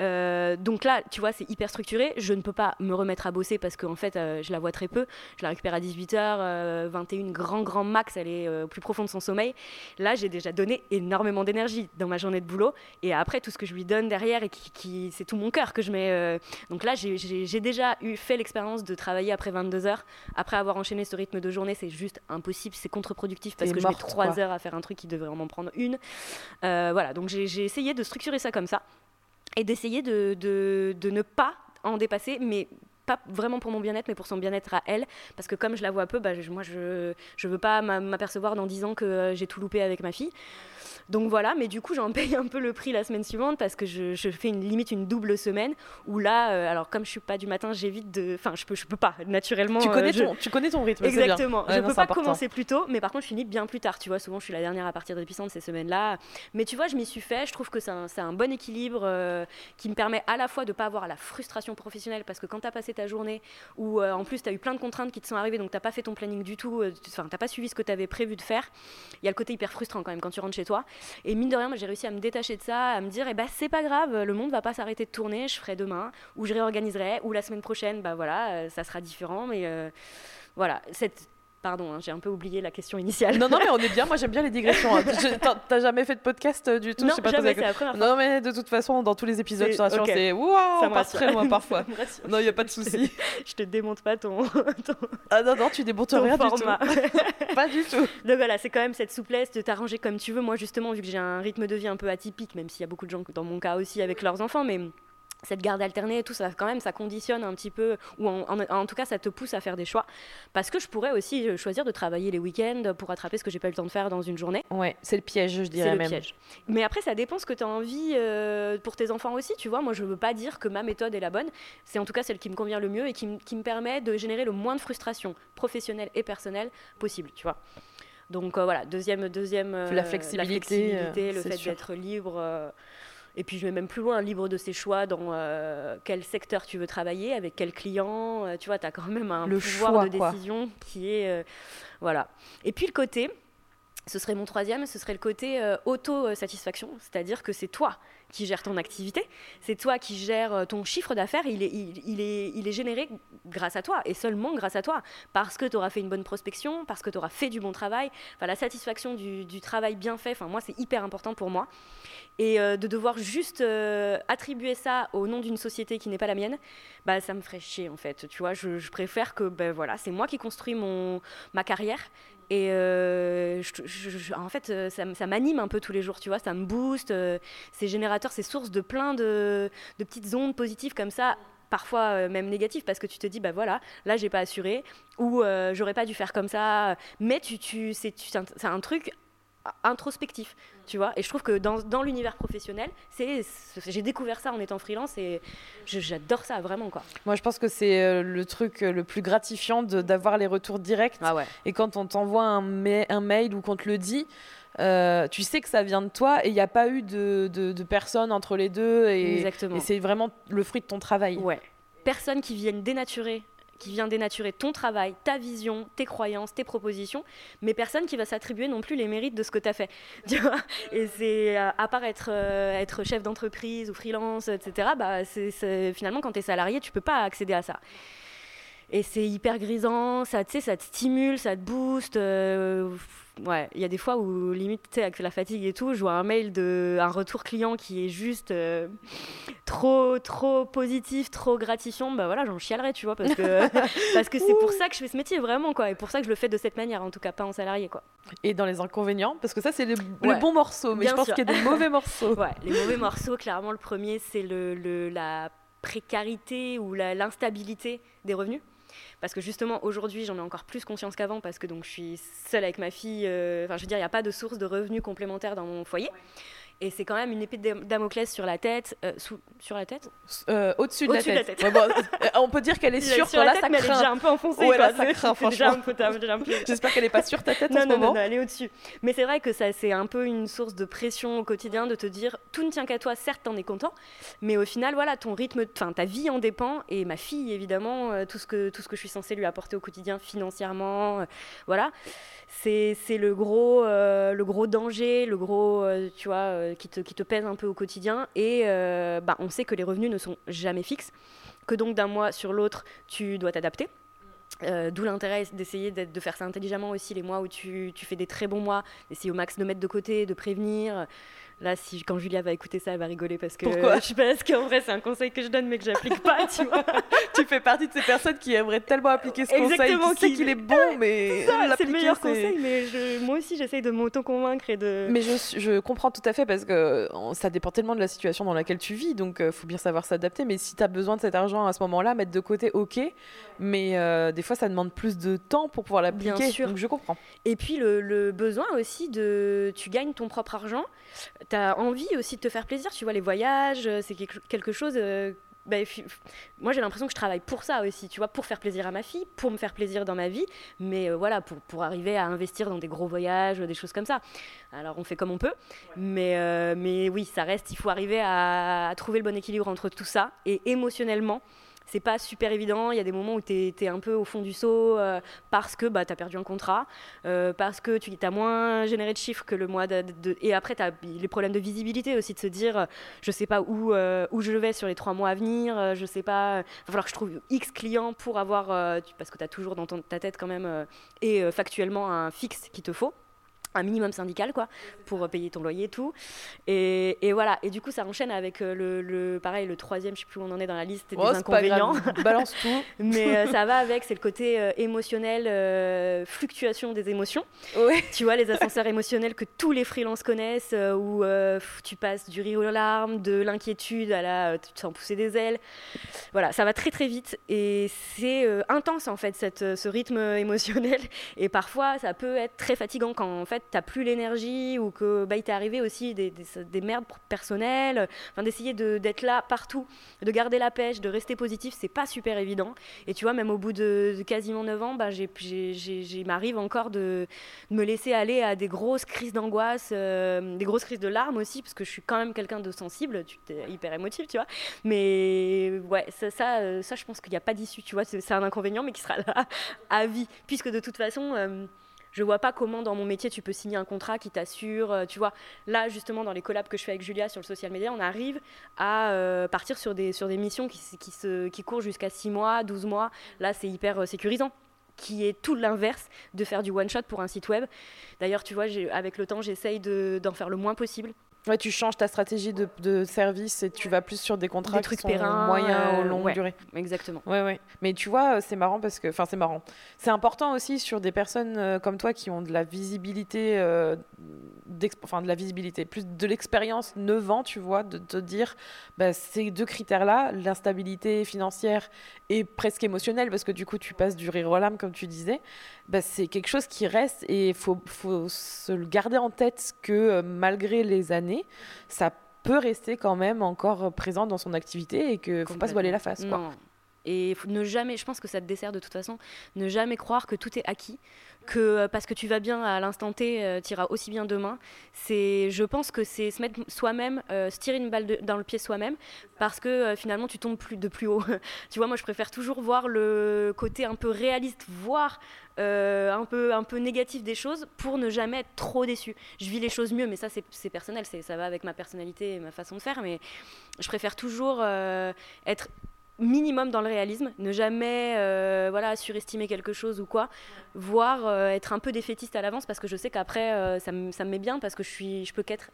Euh, donc là, tu vois, c'est hyper structuré. Je ne peux pas me remettre à bosser parce qu'en fait, euh, je la vois très peu. Je la récupère à 18h, 21, grand, grand max. Elle est au plus profond de son sommeil. Là, j'ai déjà donné énormément d'énergie dans ma journée de boulot. Et après, tout ce que je lui donne derrière, et qui, c'est tout mon cœur que je mets. Donc là, j'ai déjà eu, fait l'expérience de travailler après 22h. Après avoir enchaîné ce rythme de journée, c'est juste impossible. C'est contre-productif parce que je mets 3 heures à faire un truc qui devrait en prendre une. voilà, donc j'ai essayé de structurer ça comme ça et d'essayer de, de, ne pas en dépasser, mais pas vraiment pour mon bien-être, mais pour son bien-être à elle. Parce que comme je la vois peu, bah, moi, je ne veux pas m'apercevoir dans 10 ans que euh, j'ai tout loupé avec ma fille. Donc voilà, mais du coup, j'en paye un peu le prix la semaine suivante parce que je, fais une limite une double semaine où là, euh, alors comme je suis pas du matin, j'évite de. Enfin, je peux, je peux pas, naturellement. Tu connais, euh, ton, tu connais ton rythme. Exactement. je ne peux pas commencer plus tôt, mais par contre, je finis bien plus tard. Tu vois, souvent, je suis la dernière à partir de l'épicentre ces semaines-là. Mais tu vois, je m'y suis fait. Je trouve que c'est un, un, bon équilibre euh, qui me permet à la fois de pas avoir la frustration professionnelle parce que quand tu as passé ta journée ou en plus tu as eu plein de contraintes qui te sont arrivées, donc tu pas fait ton planning du tout, enfin, tu pas suivi ce que tu avais prévu de faire, il y a le côté hyper frustrant quand même quand tu rentres chez toi. Et mine de rien, j'ai réussi à me détacher de ça, à me dire, eh ben, c'est pas grave, le monde va pas s'arrêter de tourner, je ferai demain, ou je réorganiserai, ou la semaine prochaine, bah voilà, euh, ça sera différent, mais euh, voilà, cette Pardon, hein, j'ai un peu oublié la question initiale. Non, non, mais on est bien. Moi, j'aime bien les digressions. Hein. <laughs> T'as jamais fait de podcast euh, du tout? Non, je sais pas jamais, Non, mais de toute façon, dans tous les épisodes, je te c'est waouh, on passe très loin parfois. <laughs> non, il n'y a pas de souci. <laughs> je te démonte pas ton. Ah non, non, tu démontes rien du tout. pas du tout. Donc voilà, c'est quand même cette souplesse de t'arranger comme tu veux. Moi, justement, vu que j'ai un rythme de vie un peu atypique, même s'il y a beaucoup de gens, dans mon cas aussi, avec leurs enfants, mais cette garde alternée et tout ça quand même ça conditionne un petit peu ou en, tout cas ça te pousse à faire des choix. Parce que je pourrais aussi euh, choisir de travailler les week-ends pour rattraper ce que j'ai pas eu le temps de faire dans une journée. Ouais c'est le piège je dirais le même. piège. mais après ça dépend ce que tu as envie euh, pour tes enfants aussi tu vois. Moi je veux pas dire que ma méthode est la bonne. C'est en tout cas celle qui me convient le mieux et qui, me permet de générer le moins de frustration professionnelle et personnelle possible tu vois. Donc euh, voilà deuxième deuxième la flexibilité, la flexibilité le fait d'être libre et puis je vais même plus loin, libre de ses choix dans euh, quel secteur tu veux travailler, avec quel client. Euh, tu vois, tu as quand même un pouvoir de décision qui est... Euh, voilà. Et puis le côté, ce serait mon troisième, ce serait le côté auto-satisfaction, c'est-à-dire que c'est toi qui gère ton activité, c'est toi qui gères ton chiffre d'affaires, il est, il, est, il est généré grâce à toi et seulement grâce à toi, parce que tu auras fait une bonne prospection, parce que tu auras fait du bon travail, enfin, la satisfaction du, du travail bien fait, enfin, moi c'est hyper important pour moi. Et de devoir juste attribuer ça au nom d'une société qui n'est pas la mienne, bah, ça me ferait chier en fait. Tu vois, je, préfère que ben, voilà, c'est moi qui construis mon, ma carrière. Et euh, en fait, euh, ça, m'anime un peu tous les jours, tu vois, ça me booste. Euh, c'est générateur, c'est source de plein de, petites ondes positives comme ça, parfois même négatives, parce que tu te dis, bah voilà, là j'ai pas assuré, ou j'aurais pas dû faire comme ça. Mais tu, tu, c'est un truc introspectif, tu vois. Et je trouve que dans, dans l'univers professionnel, c'est, j'ai découvert ça en étant freelance et j'adore ça vraiment, quoi. Moi, je pense que c'est euh, le truc euh, le plus gratifiant d'avoir les retours directs. Ah ouais. Et quand on t'envoie un, un mail ou qu'on te le dit, euh, tu sais que ça vient de toi et il n'y a pas eu de, de, personne entre les deux. Et, Exactement. Et c'est vraiment le fruit de ton travail. Ouais. Personne qui vienne dénaturer qui vient dénaturer ton travail, ta vision, tes croyances, tes propositions, mais personne qui va s'attribuer non plus les mérites de ce que <laughs> tu as fait. Et c'est, euh, à part être, euh, être chef d'entreprise ou freelance, etc., bah, finalement, quand tu es salarié, tu peux pas accéder à ça. Et c'est hyper grisant, ça, ça te stimule, ça te booste. Euh, ouais, il y a des fois où limite, avec la fatigue et tout, je vois un mail de un retour client qui est juste euh, trop, trop positif, trop gratifiant. Bah voilà, j'en chialerais, tu vois, parce que <laughs> parce que c'est pour ça que je fais ce métier vraiment, quoi, et pour ça que je le fais de cette manière, en tout cas, pas en salarié, quoi. Et dans les inconvénients, parce que ça, c'est les, bons morceaux, mais je pense qu'il y a des mauvais morceaux. <laughs> Ouais, les mauvais morceaux, clairement, le premier, c'est le, le, la précarité ou l'instabilité des revenus. Parce que justement, aujourd'hui, j'en ai encore plus conscience qu'avant parce que je suis seule avec ma fille. Euh, enfin, je veux dire, il n'y a pas de source de revenus complémentaires dans mon foyer. Et c'est quand même une épée de Damoclès sur la tête. Euh, sous, sur la tête euh, Au-dessus de, la tête. Euh, on peut dire qu'elle est <laughs> sûre. Sur la tête, mais elle est déjà un peu enfoncée. Ouais, là, ça craint, franchement. J'espère qu'elle n'est pas sur ta tête non, en ce non, moment. Non, elle est au-dessus. Mais c'est vrai que ça, c'est un peu une source de pression au quotidien de te dire tout ne tient qu'à toi. Certes, t'en es content, mais au final, voilà, ton rythme, enfin, ta vie en dépend. Et ma fille, évidemment, tout, ce que, tout ce que je suis censée lui apporter au quotidien financièrement, voilà, c'est le gros, le gros danger, le gros, tu vois, qui, te, qui te pèse un peu au quotidien. Et euh, bah, on sait que les revenus ne sont jamais fixes, que donc d'un mois sur l'autre, tu dois t'adapter. Euh, d'où l'intérêt d'essayer de faire ça intelligemment aussi, les mois où tu, tu fais des très bons mois, d'essayer au max de mettre de côté, de prévenir. Là, si, quand Julia va écouter ça, elle va rigoler parce que. Pourquoi <laughs> Je pense qu'en vrai, c'est un conseil que je donne mais que j'applique pas, tu vois. <laughs> tu fais partie de ces personnes qui aimeraient tellement appliquer ce Exactement, conseil, qui qu'il est bon, <laughs> mais. C'est le meilleur conseil, mais moi aussi, j'essaye de m'auto-convaincre et de. Mais je, je, comprends tout à fait parce que ça dépend tellement de la situation dans laquelle tu vis, donc il euh, faut bien savoir s'adapter. Mais si tu as besoin de cet argent à ce moment-là, mettre de côté, ok. Mais euh, des fois, ça demande plus de temps pour pouvoir l'appliquer. Bien sûr. Donc je comprends. Et puis le, le besoin aussi de. Tu gagnes ton propre argent tu as envie aussi de te faire plaisir. Tu vois, les voyages, euh, c'est quelque chose. Euh, bah, moi, j'ai l'impression que je travaille pour ça aussi, tu vois, pour faire plaisir à ma fille, pour me faire plaisir dans ma vie, mais euh, voilà, pour, pour arriver à investir dans des gros voyages, des choses comme ça. Alors, on fait comme on peut, mais, mais oui, ça reste, il faut arriver à, à trouver le bon équilibre entre tout ça et émotionnellement c'est pas super évident. Il y a des moments où tu es, un peu au fond du seau euh, parce que bah, tu as perdu un contrat, euh, parce que tu as moins généré de chiffres que le mois de. et après, tu as les problèmes de visibilité aussi, de se dire je sais pas où, euh, où je vais sur les trois mois à venir, je sais pas. Il va falloir que je trouve X clients pour avoir. parce que tu as toujours dans ta tête quand même et factuellement un fixe qu'il te faut un minimum syndical quoi pour payer ton loyer et tout. Et, et, voilà. Et du coup ça enchaîne avec euh, le, le, pareil le troisième je sais plus où on en est dans la liste des oh, inconvénients. <laughs> balance tout. Mais euh, ça va avec c'est le côté euh, émotionnel fluctuation des émotions. Tu vois les ascenseurs émotionnels que tous les freelances connaissent où tu passes du rire aux larmes de l'inquiétude à la tu te sens pousser des ailes. Voilà ça va très très vite. Et c'est intense en fait cette, ce rythme <laughs> émotionnel. Et parfois ça peut être très fatigant quand en fait t'as plus l'énergie ou que bah, il t'est arrivé aussi des, des, merdes personnelles, enfin d'essayer d'être là partout, de garder la pêche, de rester positif, c'est pas super évident. Et tu vois, même au bout de, quasiment 9 ans, bah, il m'arrive encore de, me laisser aller à des grosses crises d'angoisse, euh, des grosses crises de larmes aussi, parce que je suis quand même quelqu'un de sensible, tu es hyper émotif, tu vois. Mais ouais, ça, ça, euh, je pense qu'il n'y a pas d'issue, tu vois, c'est un inconvénient, mais qui sera là <laughs> à vie, puisque de toute façon... Euh, Je vois pas comment dans mon métier tu peux signer un contrat qui t'assure. Euh, tu vois, là justement dans les collabs que je fais avec Julia sur le social media, on arrive à euh, partir sur des, sur des missions qui, qui, se, qui courent jusqu'à 6 mois, 12 mois. Là, c'est hyper euh, sécurisant qui est tout l'inverse de faire du one shot pour un site web. D'ailleurs, tu vois, avec le temps, j'essaye d'en faire le moins possible Ouais, tu changes ta stratégie de, de, service et tu vas plus sur des contrats des trucs qui sont moyens ou euh, longue durée. Exactement. Ouais, ouais. Mais tu vois, euh, c'est marrant parce que, enfin, c'est marrant. C'est important aussi sur des personnes euh, comme toi qui ont de la visibilité, enfin de la visibilité, plus de l'expérience, 9 ans, tu vois, de te dire, bah, ces deux critères-là, l'instabilité financière et presque émotionnelle, parce que du coup, tu passes du rire aux larmes, comme tu disais, bah, c'est quelque chose qui reste et il faut, faut se le garder en tête que malgré les années ça peut rester quand même encore présent dans son activité et qu'il ne faut pas se voiler la face. Et ne jamais, je pense que ça te dessert de toute façon, ne jamais croire que tout est acquis, que euh, parce que tu vas bien à l'instant T, euh, tu iras aussi bien demain. C'est, je pense que c'est se mettre soi-même, euh, se tirer une balle dans le pied soi-même, parce que finalement tu tombes de plus haut. <laughs> tu vois, moi je préfère toujours voir le côté un peu réaliste, voire un, peu, un peu négatif des choses pour ne jamais être trop déçu. Je vis les choses mieux, mais ça c'est personnel, ça va avec ma personnalité et ma façon de faire, mais je préfère toujours être minimum dans le réalisme, ne jamais euh, voilà surestimer quelque chose ou quoi, voire euh, être un peu défaitiste à l'avance parce que je sais qu'après euh, ça, me, met bien parce que je suis je peux qu'être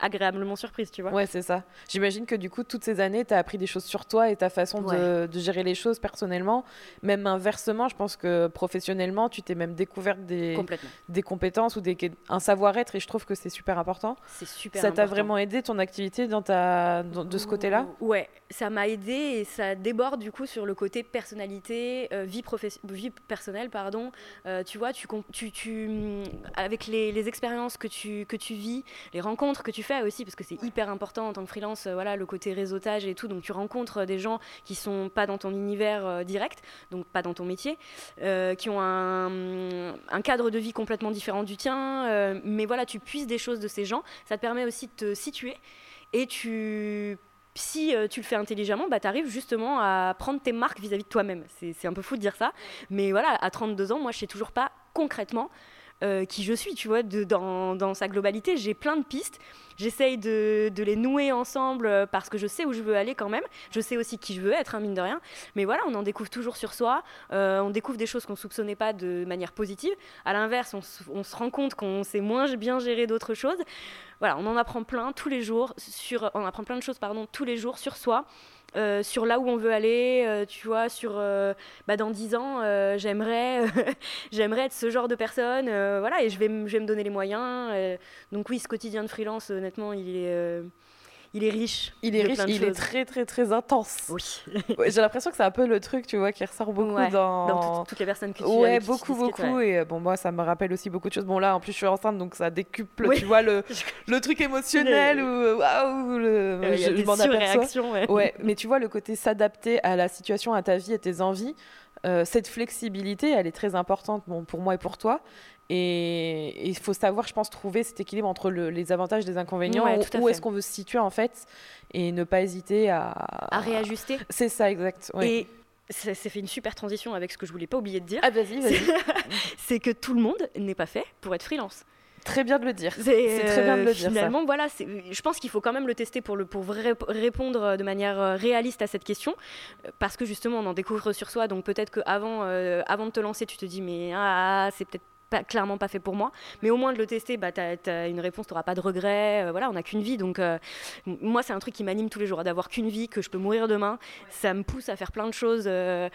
agréablement surprise, tu vois. Ouais, c'est ça. J'imagine que du coup, toutes ces années, tu as appris des choses sur toi et ta façon de, gérer les choses personnellement. Même inversement, je pense que professionnellement, tu t'es même découverte des, des compétences ou des, un savoir-être et je trouve que c'est super important. C'est super Ça t'a vraiment aidé ton activité dans ta, de ce côté-là? Ouais, ça m'a aidé et ça déborde du coup sur le côté personnalité, euh, vie, vie personnelle, pardon. Euh, tu vois, tu, tu, tu avec les, les expériences que tu, que tu vis, les rencontres que tu aussi, parce que c'est hyper important en tant que freelance, euh, voilà, le côté réseautage et tout. Donc tu rencontres des gens qui sont pas dans ton univers euh, direct, donc pas dans ton métier, euh, qui ont un, un, cadre de vie complètement différent du tien. mais voilà, tu puisses des choses de ces gens. Ça te permet aussi de te situer et tu si tu le fais intelligemment, bah, tu arrives justement à prendre tes marques vis-à-vis de toi-même. C'est un peu fou de dire ça, mais voilà, à 32 ans, moi, je sais toujours pas concrètement euh, qui je suis, tu vois, dans, dans, sa globalité. J'ai plein de pistes. J'essaye de, de, les nouer ensemble euh, parce que je sais où je veux aller quand même. Je sais aussi qui je veux être, hein, mine de rien. Mais voilà, on en découvre toujours sur soi. Euh, on découvre des choses qu'on ne soupçonnait pas de manière positive. À l'inverse, on, on, se rend compte qu'on sait moins bien gérer d'autres choses. Voilà, on en apprend plein tous les jours. Sur, on apprend plein de choses, pardon, tous les jours sur soi. Euh, sur là où on veut aller, euh, tu vois, sur euh, bah, dans 10 ans, j'aimerais <laughs> j'aimerais être ce genre de personne, voilà, et je vais, je vais me donner les moyens. donc oui, ce quotidien de freelance, honnêtement, il est il est riche. Il est riche, il est très très très intense. Oui. J'ai l'impression que c'est un peu le truc, tu vois, qui ressort beaucoup dans... dans toutes les personnes que tu Ouais, beaucoup beaucoup. Et bon, moi, ça me rappelle aussi beaucoup de choses. Bon là, en plus, je suis enceinte, donc ça décuple, tu vois, le, <laughs> le truc émotionnel ou waouh, le... Euh, je, m'en aperçois. Ouais. ouais, mais tu vois, le côté s'adapter à la situation, à ta vie, à tes envies. Euh, cette flexibilité, elle est très importante bon, pour moi et pour toi. Et il faut savoir, je pense, trouver cet équilibre entre les avantages et les inconvénients. où, est-ce qu'on veut se situer, en fait, et ne pas hésiter à... À réajuster. C'est ça, exact. Et ça, fait une super transition avec ce que je voulais pas oublier de dire. Ah, vas-y, vas-y. c'est <laughs> que tout le monde n'est pas fait pour être freelance. Très bien de le dire. C'est très bien de le dire. Finalement, voilà, je pense qu'il faut quand même le tester pour, le, pour répondre de manière euh, réaliste à cette question, euh, parce que justement, on en découvre sur soi. Donc peut-être qu'avant euh, avant de te lancer, tu te dis, mais ah, c'est peut-être clairement pas fait pour moi. Mais au moins de le tester, bah, tu as, une réponse, tu n'auras pas de regret. Euh, voilà, on n'a qu'une vie. Donc, euh, moi, c'est un truc qui m'anime tous les jours, d'avoir qu'une vie, que je peux mourir demain. Ça me pousse à faire plein de choses. Euh,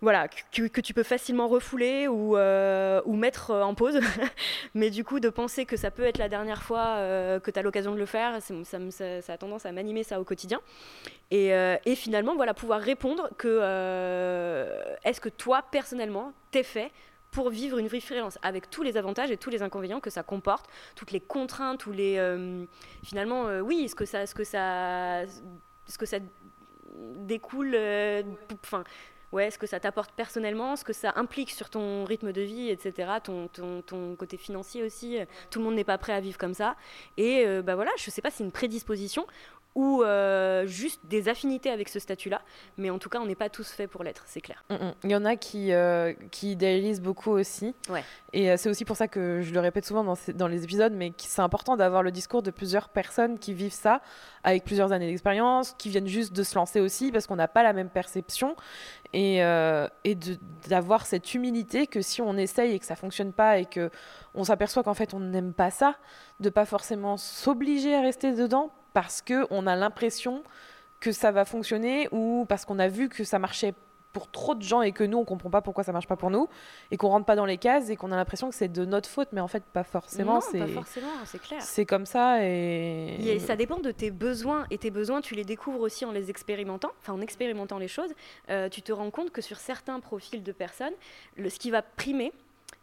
voilà, que, tu peux facilement refouler ou, ou mettre en pause. <laughs> Mais du coup, de penser que ça peut être la dernière fois que tu as l'occasion de le faire, ça, ça, a tendance à m'animer ça au quotidien. Et, et, finalement, voilà, pouvoir répondre que est-ce que toi, personnellement, t'es fait pour vivre une vie freelance avec tous les avantages et tous les inconvénients que ça comporte, toutes les contraintes, tous les euh, finalement euh, oui, ce que ça ce que ça ce que ça découle euh, enfin ouais, ce que ça t'apporte personnellement, ce que ça implique sur ton rythme de vie, etc., ton, ton, ton côté financier aussi. Tout le monde n'est pas prêt à vivre comme ça. Et euh, bah voilà, je sais pas si c'est une prédisposition ou euh, juste des affinités avec ce statut-là. Mais en tout cas, on n'est pas tous faits pour l'être, c'est clair. Mm, mm. Il y en a qui, euh, qui idéalisent beaucoup aussi. Ouais. Et euh, c'est aussi pour ça que je le répète souvent dans, ces- dans les épisodes, mais c'est important d'avoir le discours de plusieurs personnes qui vivent ça, avec plusieurs années d'expérience, qui viennent juste de se lancer aussi, parce qu'on n'a pas la même perception. Et, euh, d'avoir cette humilité que si on essaye et que ça fonctionne pas et que on s'aperçoit qu'en fait on n'aime pas ça, de pas forcément s'obliger à rester dedans parce que on a l'impression que ça va fonctionner ou parce qu'on a vu que ça marchait pour trop de gens et que nous on comprend pas pourquoi ça marche pas pour nous et qu'on rentre pas dans les cases et qu'on a l'impression que c'est de notre faute mais en fait pas forcément non, c'est pas forcément, c'est clair. c'est comme ça et ça dépend de tes besoins et tes besoins tu les découvres aussi en les expérimentant, enfin en expérimentant les choses. euh, tu te rends compte que sur certains profils de personnes, le, ce qui va primer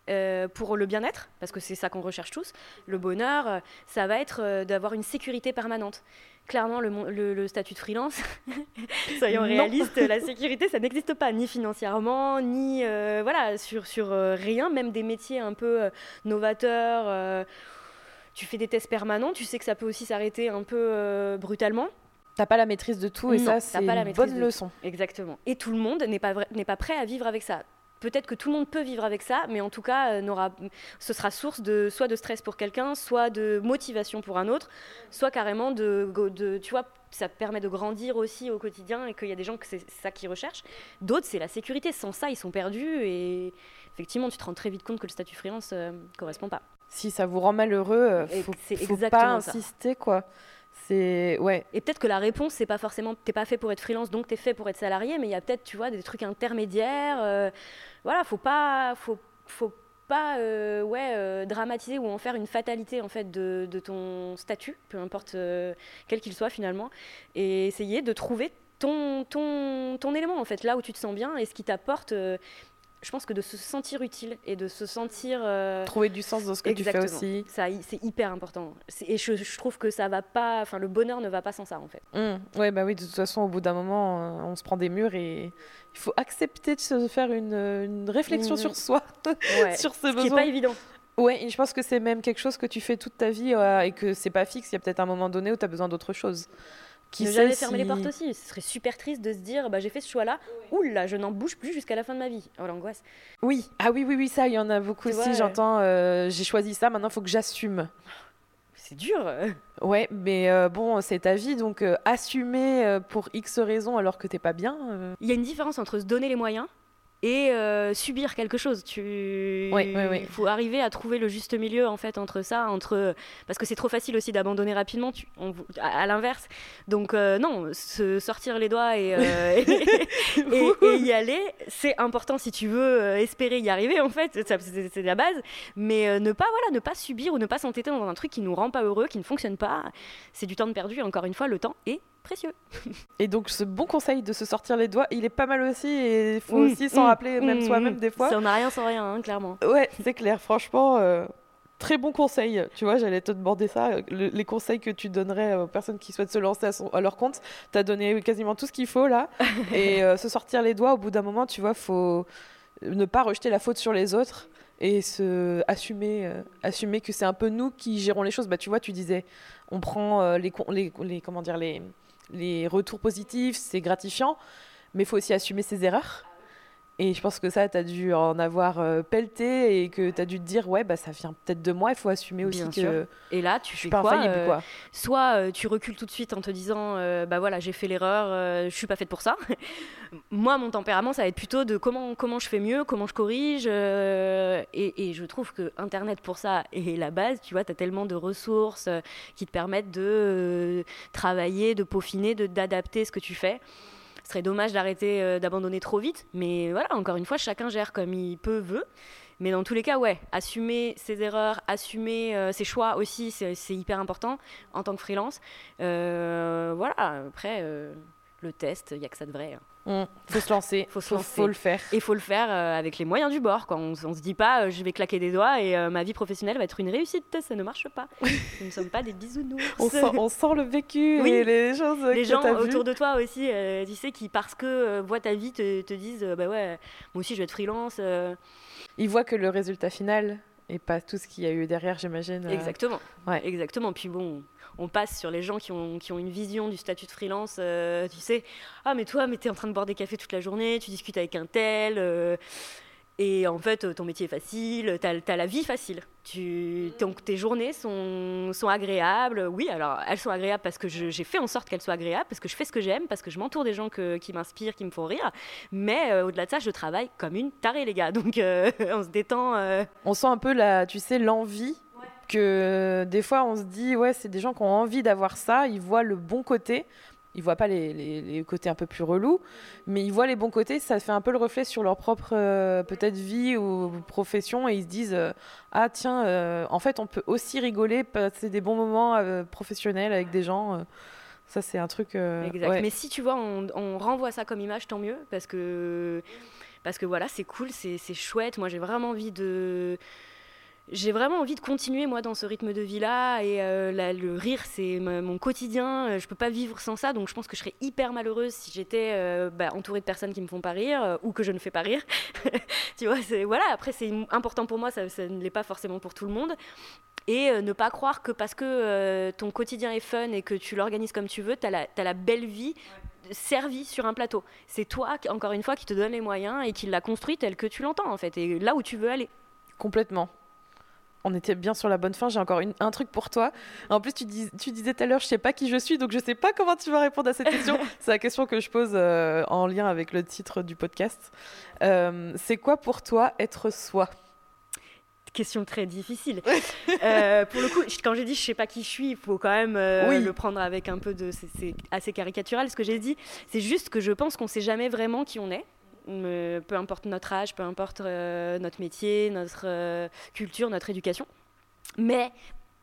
euh, pour le bien-être, parce que c'est ça qu'on recherche tous, le bonheur, euh, ça va être euh, d'avoir une sécurité permanente. Clairement, le, mon- le- le statut de freelance, <laughs> soyons réalistes, la <laughs> sécurité, ça n'existe pas, ni financièrement, ni euh, voilà, sur, sur euh, rien, même des métiers un peu euh, novateurs. tu fais des tests permanents, tu sais que ça peut aussi s'arrêter un peu brutalement. t'as pas la maîtrise de tout et Non, ça c'est une bonne leçon Exactement. Et tout le monde n'est pas, n'est pas prêt à vivre avec ça. Peut-être que tout le monde peut vivre avec ça, mais en tout cas, euh, n'aura, ce sera source de soit de stress pour quelqu'un, soit de motivation pour un autre, soit carrément de, de tu vois, ça permet de grandir aussi au quotidien et qu'il y a des gens que c'est ça qu'ils recherchent. D'autres, c'est la sécurité. Sans ça, ils sont perdus et effectivement, tu te rends très vite compte que le statut freelance ne correspond pas. si ça vous rend malheureux euh, faut, faut pas ça. insister quoi c'est ouais Et peut-être que la réponse, c'est pas forcément, t'es pas fait pour être freelance, donc t'es fait pour être salarié, mais il y a peut-être, tu vois, des trucs intermédiaires. euh, voilà, faut pas, faut, faut pas, euh, ouais, euh, dramatiser ou en faire une fatalité en fait de, de ton statut, peu importe quel qu'il soit finalement, et essayer de trouver ton, ton, ton élément en fait, là où tu te sens bien et ce qui t'apporte. Je pense que de se sentir utile et de se sentir euh, trouver du sens dans ce que tu fais Exactement. aussi ça, c'est hyper important. Et je, je trouve que ça va pas, enfin le bonheur ne va pas sans ça en fait. Hum, Ouais, bah oui, de toute façon, au bout d'un moment, euh, on se prend des murs et il faut accepter de se faire une, euh, une réflexion Mhm. sur soi, <laughs> Ouais. sur Ce qui n'est pas évident. Ouais, je pense que c'est même quelque chose que tu fais toute ta vie euh, et que c'est pas fixe. Il y a peut-être un moment donné où tu as besoin d'autre chose. Qui ne fermer les portes aussi. Ce serait super triste de se dire bah, j'ai fait ce choix-là, oula, je n'en bouge plus jusqu'à la fin de ma vie. Oh l'angoisse. Oui, ah oui, oui, oui, ça, il y en a beaucoup Tu aussi. J'entends, euh, j'ai choisi ça, maintenant il faut que j'assume. C'est dur. <laughs> Ouais, mais euh, bon, c'est ta vie, donc euh, assumer euh, pour X raisons alors que t'es pas bien. euh, Il y a une différence entre se donner les moyens et euh, subir quelque chose. Tu Oui, oui, oui. faut arriver à trouver le juste milieu en fait entre ça, entre parce que c'est trop facile aussi d'abandonner rapidement. Tu... on- À, à l'inverse. Donc euh, non, se sortir les doigts et, euh, <laughs> <laughs> et, et y aller, c'est important si tu veux espérer y arriver en fait. C'est la base. Mais ne pas voilà, ne pas subir ou ne pas s'entêter dans un truc qui nous rend pas heureux, qui ne fonctionne pas. C'est du temps de perdu. Encore une fois, le temps est précieux. <laughs> Et donc, ce bon conseil de se sortir les doigts, il est pas mal aussi. Et il faut Mmh, aussi s'en mmh, rappeler, même mmh, soi-même, des fois. Ça n'a rien sans rien, hein, clairement. Ouais, c'est clair, franchement. euh, Très bon conseil, tu vois, j'allais te demander ça, le- les conseils que tu donnerais aux personnes qui souhaitent se lancer à, son- à leur compte. Tu as donné quasiment tout ce qu'il faut là. <laughs> et euh, se sortir les doigts, au bout d'un moment, tu vois, faut ne pas rejeter la faute sur les autres et se assumer, euh, assumer que c'est un peu nous qui gérons les choses. Bah, tu vois, tu disais, on prend euh, les, les, les- comment dire, les, les retours positifs, c'est gratifiant, mais il faut aussi assumer ses erreurs. Et je pense que ça, tu as dû en avoir euh, pelleté et que tu as dû te dire, ouais, bah, ça vient peut-être de moi, il faut assumer aussi Bien que sûr. Et là, tu je fais suis pas quoi infaillible. euh. Soit euh, tu recules tout de suite en te disant euh, bah voilà j'ai fait l'erreur, je suis pas faite pour ça. <laughs> Moi mon tempérament ça va être plutôt de comment comment je fais mieux, comment je corrige et, et je trouve que internet pour ça <laughs> est la base. Tu vois tu as tellement de ressources qui te permettent de travailler, de peaufiner, d'adapter ce que tu fais. Ce serait dommage d'arrêter euh, d'abandonner trop vite, mais voilà encore une fois chacun gère comme il peut veut. Mais dans tous les cas, ouais, assumer ses erreurs, assumer euh, ses choix aussi, c'est hyper important en tant que freelance. Euh, voilà, après, le test, il n'y a que ça de vrai. hein. Il faut se lancer. Faut se faut, lancer. faut le faire. Et il faut le faire euh, avec les moyens du bord. Quoi. On, on se dit pas, euh, je vais claquer des doigts et euh, ma vie professionnelle va être une réussite. Ça ne marche pas. Nous ne sommes pas des bisounours. On sent, on sent le vécu Oui. et les choses les que gens autour de toi aussi, tu sais, qui parce que voient ta vie te, te disent, bah ouais, moi aussi je vais être freelance. Ils voient que le résultat final et pas tout ce qu'il y a eu derrière, j'imagine. Exactement. ouais. Exactement. Puis bon, on passe sur les gens qui ont, une vision du statut de freelance. euh, tu sais, ah mais toi, mais t'es en train de boire des cafés toute la journée, tu discutes avec un tel. euh, et en fait, ton métier est facile, t'as as la vie facile. Tu, ton- tes journées sont, agréables. Oui, alors elles sont agréables parce que j'ai fait en sorte qu'elles soient agréables, parce que je fais ce que j'aime, parce que je m'entoure des gens qui m'inspirent, qui me font rire. Mais euh, au-delà de ça, je travaille comme une tarée, les gars. Donc euh, <laughs> on se détend. euh, On sent un peu la, tu sais, l'envie que des fois on se dit ouais c'est des gens qui ont envie d'avoir ça, ils voient le bon côté, ils voient pas les, les- les côtés un peu plus relous, mais ils voient les bons côtés, ça fait un peu le reflet sur leur propre euh, peut-être vie ou profession et ils se disent euh, ah tiens euh, en fait on peut aussi rigoler, passer des bons moments euh, professionnels avec des gens, euh, ça c'est un truc. euh, Exact. ouais. Mais si tu vois, on, on renvoie ça comme image, tant mieux, parce que, parce que voilà, c'est cool, c'est c'est chouette. Moi, j'ai vraiment envie de. J'ai vraiment envie de continuer moi dans ce rythme de vie là et euh, le rire c'est mon quotidien. Euh, je peux pas vivre sans ça. Donc je pense que je serais hyper malheureuse si j'étais euh, bah, entourée de personnes qui me font pas rire ou que je ne fais pas rire. <laughs> Tu vois c'est voilà. Après c'est important pour moi. Ça, ça ne l'est pas forcément pour tout le monde. Et ne pas croire que parce que ton quotidien est fun et que tu l'organises comme tu veux, tu as, la belle vie servie sur un plateau. C'est toi, encore une fois, qui te donne les moyens et qui l'a construit tel que tu l'entends, en fait, et là où tu veux aller. Complètement. On était bien sur la bonne fin. J'ai encore une- un truc pour toi. En plus, tu, dis- tu disais tout à l'heure, je sais pas qui je suis, donc je sais pas comment tu vas répondre à cette question. <laughs> C'est la question que je pose euh, en lien avec le titre du podcast. Euh, c'est quoi pour toi être soi? Question très difficile. Euh, pour le coup, quand j'ai dit je sais pas qui je suis, il faut quand même Oui. le prendre avec un peu de. c'est- C'est assez caricatural ce que j'ai dit. C'est juste que je pense qu'on sait jamais vraiment qui on est. Peu importe notre âge, peu importe euh, notre métier, notre euh, culture, notre éducation. Mais,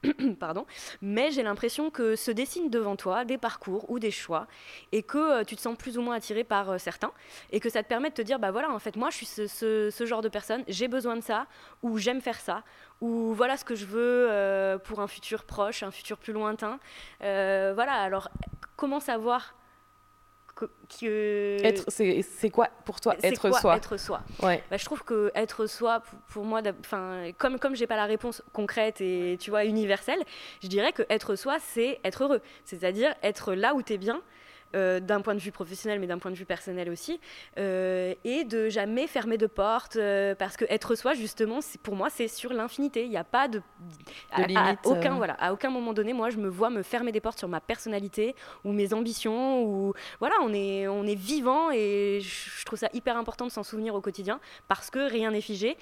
<clears throat> pardon, mais j'ai l'impression que se dessinent devant toi des parcours ou des choix et que euh, tu te sens plus ou moins attiré par certains et que ça te permet de te dire bah voilà en fait moi je suis ce, genre de personne, j'ai besoin de ça ou j'aime faire ça ou voilà ce que je veux pour un futur proche, un futur plus lointain. Voilà alors comment savoir que, Être, c'est c'est quoi pour toi être quoi soi? être soi? Ouais. bah, je trouve que être soi, pour, pour moi, enfin, comme comme j'ai pas la réponse concrète et tu vois universelle, je dirais que être soi, c'est être heureux, c'est-à-dire être là où tu es bien. Euh, d'un point de vue professionnel mais d'un point de vue personnel aussi euh, et de jamais fermer de porte euh, parce que être soi justement pour moi c'est sur l'infinité il n'y a pas de, à- limite, aucun voilà à aucun moment donné moi je me vois me fermer des portes sur ma personnalité ou mes ambitions ou voilà on est on est vivant et je trouve ça hyper important de s'en souvenir au quotidien parce que rien n'est figé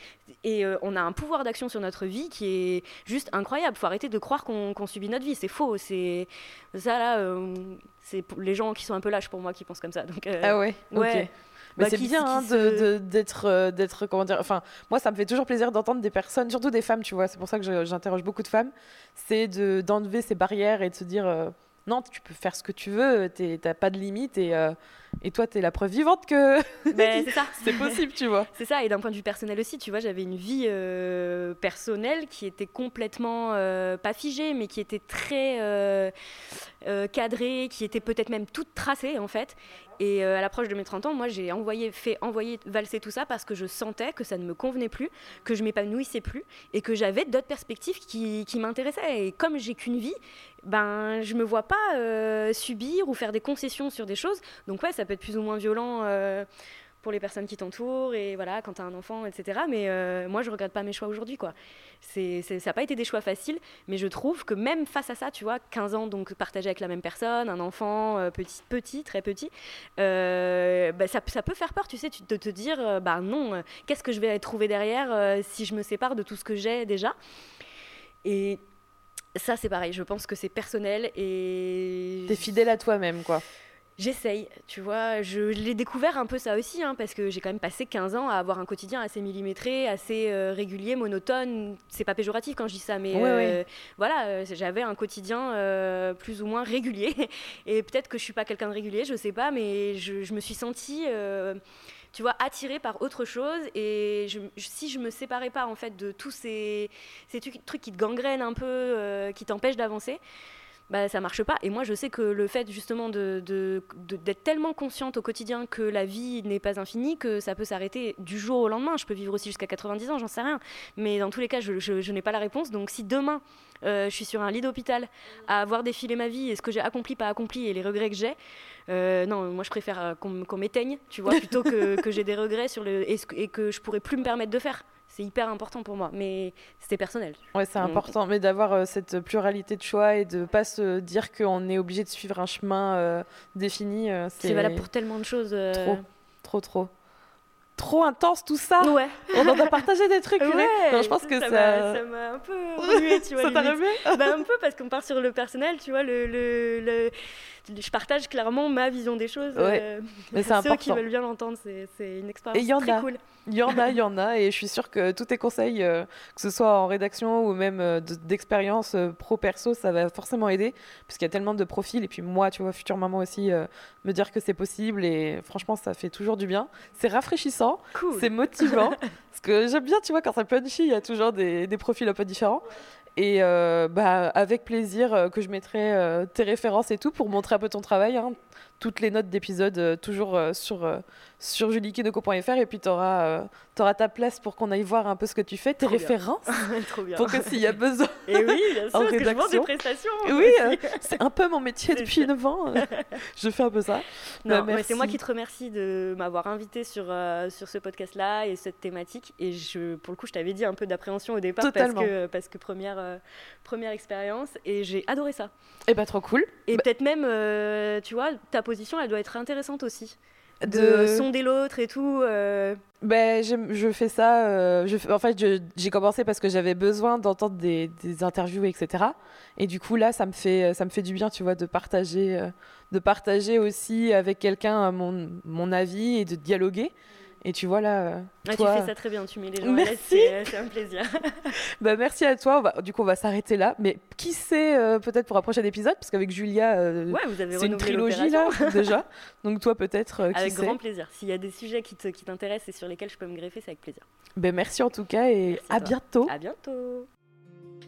et on a un pouvoir d'action sur notre vie qui est juste incroyable. Faut arrêter de croire qu'on subit notre vie, c'est faux. C'est ça là, c'est les gens qui sont un peu lâches pour moi qui pensent comme ça. Donc euh, Ah ouais, ouais. ok. Mais Bah, c'est qui- bien hein, d'être, euh, d'être, comment dire, enfin, moi ça me fait toujours plaisir d'entendre des personnes, surtout des femmes, tu vois, c'est pour ça que j'interroge beaucoup de femmes, c'est de, d'enlever ces barrières et de se dire, euh, non, tu peux faire ce que tu veux, t'as pas de limite et, et toi t'es la preuve vivante que <laughs> Ben, c'est possible, tu vois. C'est ça, et d'un point de vue personnel aussi, tu vois, j'avais une vie euh, personnelle qui était complètement, euh, pas figée, mais qui était très euh, cadrée, qui était peut-être même toute tracée en fait. Et à l'approche de mes 30 ans, moi j'ai envoyé, fait envoyer valser tout ça parce que je sentais que ça ne me convenait plus, que je m'épanouissais plus, et que j'avais d'autres perspectives qui, qui m'intéressaient. Et comme j'ai qu'une vie, ben je me vois pas subir ou faire des concessions sur des choses. Donc ouais, ça peut être plus ou moins violent. euh, pour les personnes qui t'entourent et voilà quand tu as un enfant etc mais euh, moi je regrette pas mes choix aujourd'hui quoi c'est, ça n'a pas été des choix faciles mais je trouve que même face à ça tu vois 15 ans donc partagé avec la même personne un enfant euh, petit petit très petit bah, ça, ça peut faire peur tu sais de te dire bah non qu'est-ce que je vais trouver derrière si je me sépare de tout ce que j'ai déjà? Et ça c'est pareil je pense que c'est personnel et T'es fidèle à toi-même, quoi. J'essaye, tu vois. Je, l'ai découvert un peu ça aussi, hein, parce que j'ai quand même passé 15 ans à avoir un quotidien assez millimétré, assez euh, régulier, monotone. C'est pas péjoratif quand je dis ça, mais euh, voilà, euh, j'avais un quotidien plus ou moins régulier. <laughs> Et peut-être que je suis pas quelqu'un de régulier, je sais pas, mais je, me suis sentie tu vois, attirée par autre chose. Et si je me séparais pas en fait de tous ces, ces trucs qui te gangrènent un peu, qui t'empêchent d'avancer, bah, ça marche pas. Et moi, je sais que le fait justement d'être de, tellement consciente au quotidien que la vie n'est pas infinie, que ça peut s'arrêter du jour au lendemain. Je peux vivre aussi jusqu'à 90 ans, j'en sais rien. Mais dans tous les cas, je, je, n'ai pas la réponse. Donc si demain, euh, je suis sur un lit d'hôpital à avoir défilé ma vie et ce que j'ai accompli, pas accompli et les regrets que j'ai, euh, non, moi je préfère euh, qu'on m'éteigne, tu vois, plutôt que, que j'ai des regrets sur le, et, et que je pourrais plus me permettre de faire c'est hyper important pour moi. Mais c'était personnel. Ouais, c'est important. Mais d'avoir euh, cette pluralité de choix et de pas se dire qu'on est obligé de suivre un chemin euh, défini. Euh, c'est valable pour tellement de choses. Trop, trop, trop. Trop intense tout ça. Ouais. On en a partagé des trucs. ouais. Non, je pense que ça. Ça m'a un peu remué, tu vois. <laughs> ça t'a remué bah, Un peu parce qu'on part sur le personnel, tu vois. le, le je partage clairement ma vision des choses. Ouais. mais <laughs> c'est Ceux qui veulent bien l'entendre, c'est une expérience très cool. Il y en a, il y en a, et je suis sûre que tous tes conseils, euh, que ce soit en rédaction ou même euh, d'expérience euh, pro-perso, ça va forcément aider, puisqu'il y a tellement de profils, et puis moi, tu vois, future maman aussi, me dire que c'est possible, et franchement, ça fait toujours du bien. C'est rafraîchissant, c'est motivant, <laughs> parce que j'aime bien, tu vois, quand ça punchy, il y a toujours des, des profils un peu différents. Et euh, bah, avec plaisir euh, que je mettrai euh, tes références et tout pour montrer un peu ton travail. Hein. Toutes les notes d'épisode toujours sur sur juliekinoko.fr et puis tu auras, euh, ta place pour qu'on aille voir un peu ce que tu fais, tes références, <laughs> pour que s'il y a besoin. Et oui, bien sûr, que je vends des prestations. Oui, euh, c'est un peu mon métier <laughs> depuis 9 ans. <laughs> je fais un peu ça. Non, bah, c'est moi qui te remercie de m'avoir invité sur, euh, sur ce podcast-là et cette thématique. Et je, pour le coup, je t'avais dit un peu d'appréhension au départ parce que, parce que première, première expérience et j'ai adoré ça. Et pas trop cool. Et bah peut-être même, tu vois, ta position, elle doit être intéressante aussi de, sonder l'autre et tout. Euh. Ben, je fais ça. Euh, je, en fait, j'ai commencé parce que j'avais besoin d'entendre des, des, interviews, etc. Et du coup, là, ça me fait, ça me fait du bien, tu vois, de partager, euh, de partager aussi avec quelqu'un mon, mon avis et de dialoguer. Et tu vois là. Euh, ah, tu fais ça très bien, tu mets les gens merci. c'est un plaisir. <laughs> bah, merci à toi. du coup, on va s'arrêter là. Mais qui sait, euh, peut-être pour un prochain épisode, parce qu'avec Julia, euh, c'est une trilogie là, <laughs> <laughs> déjà. Donc toi, peut-être. avec grand plaisir. S'il y a des sujets qui t'intéressent et sur lesquels je peux me greffer, c'est avec plaisir. Ben, merci en tout cas et à, à bientôt. À bientôt.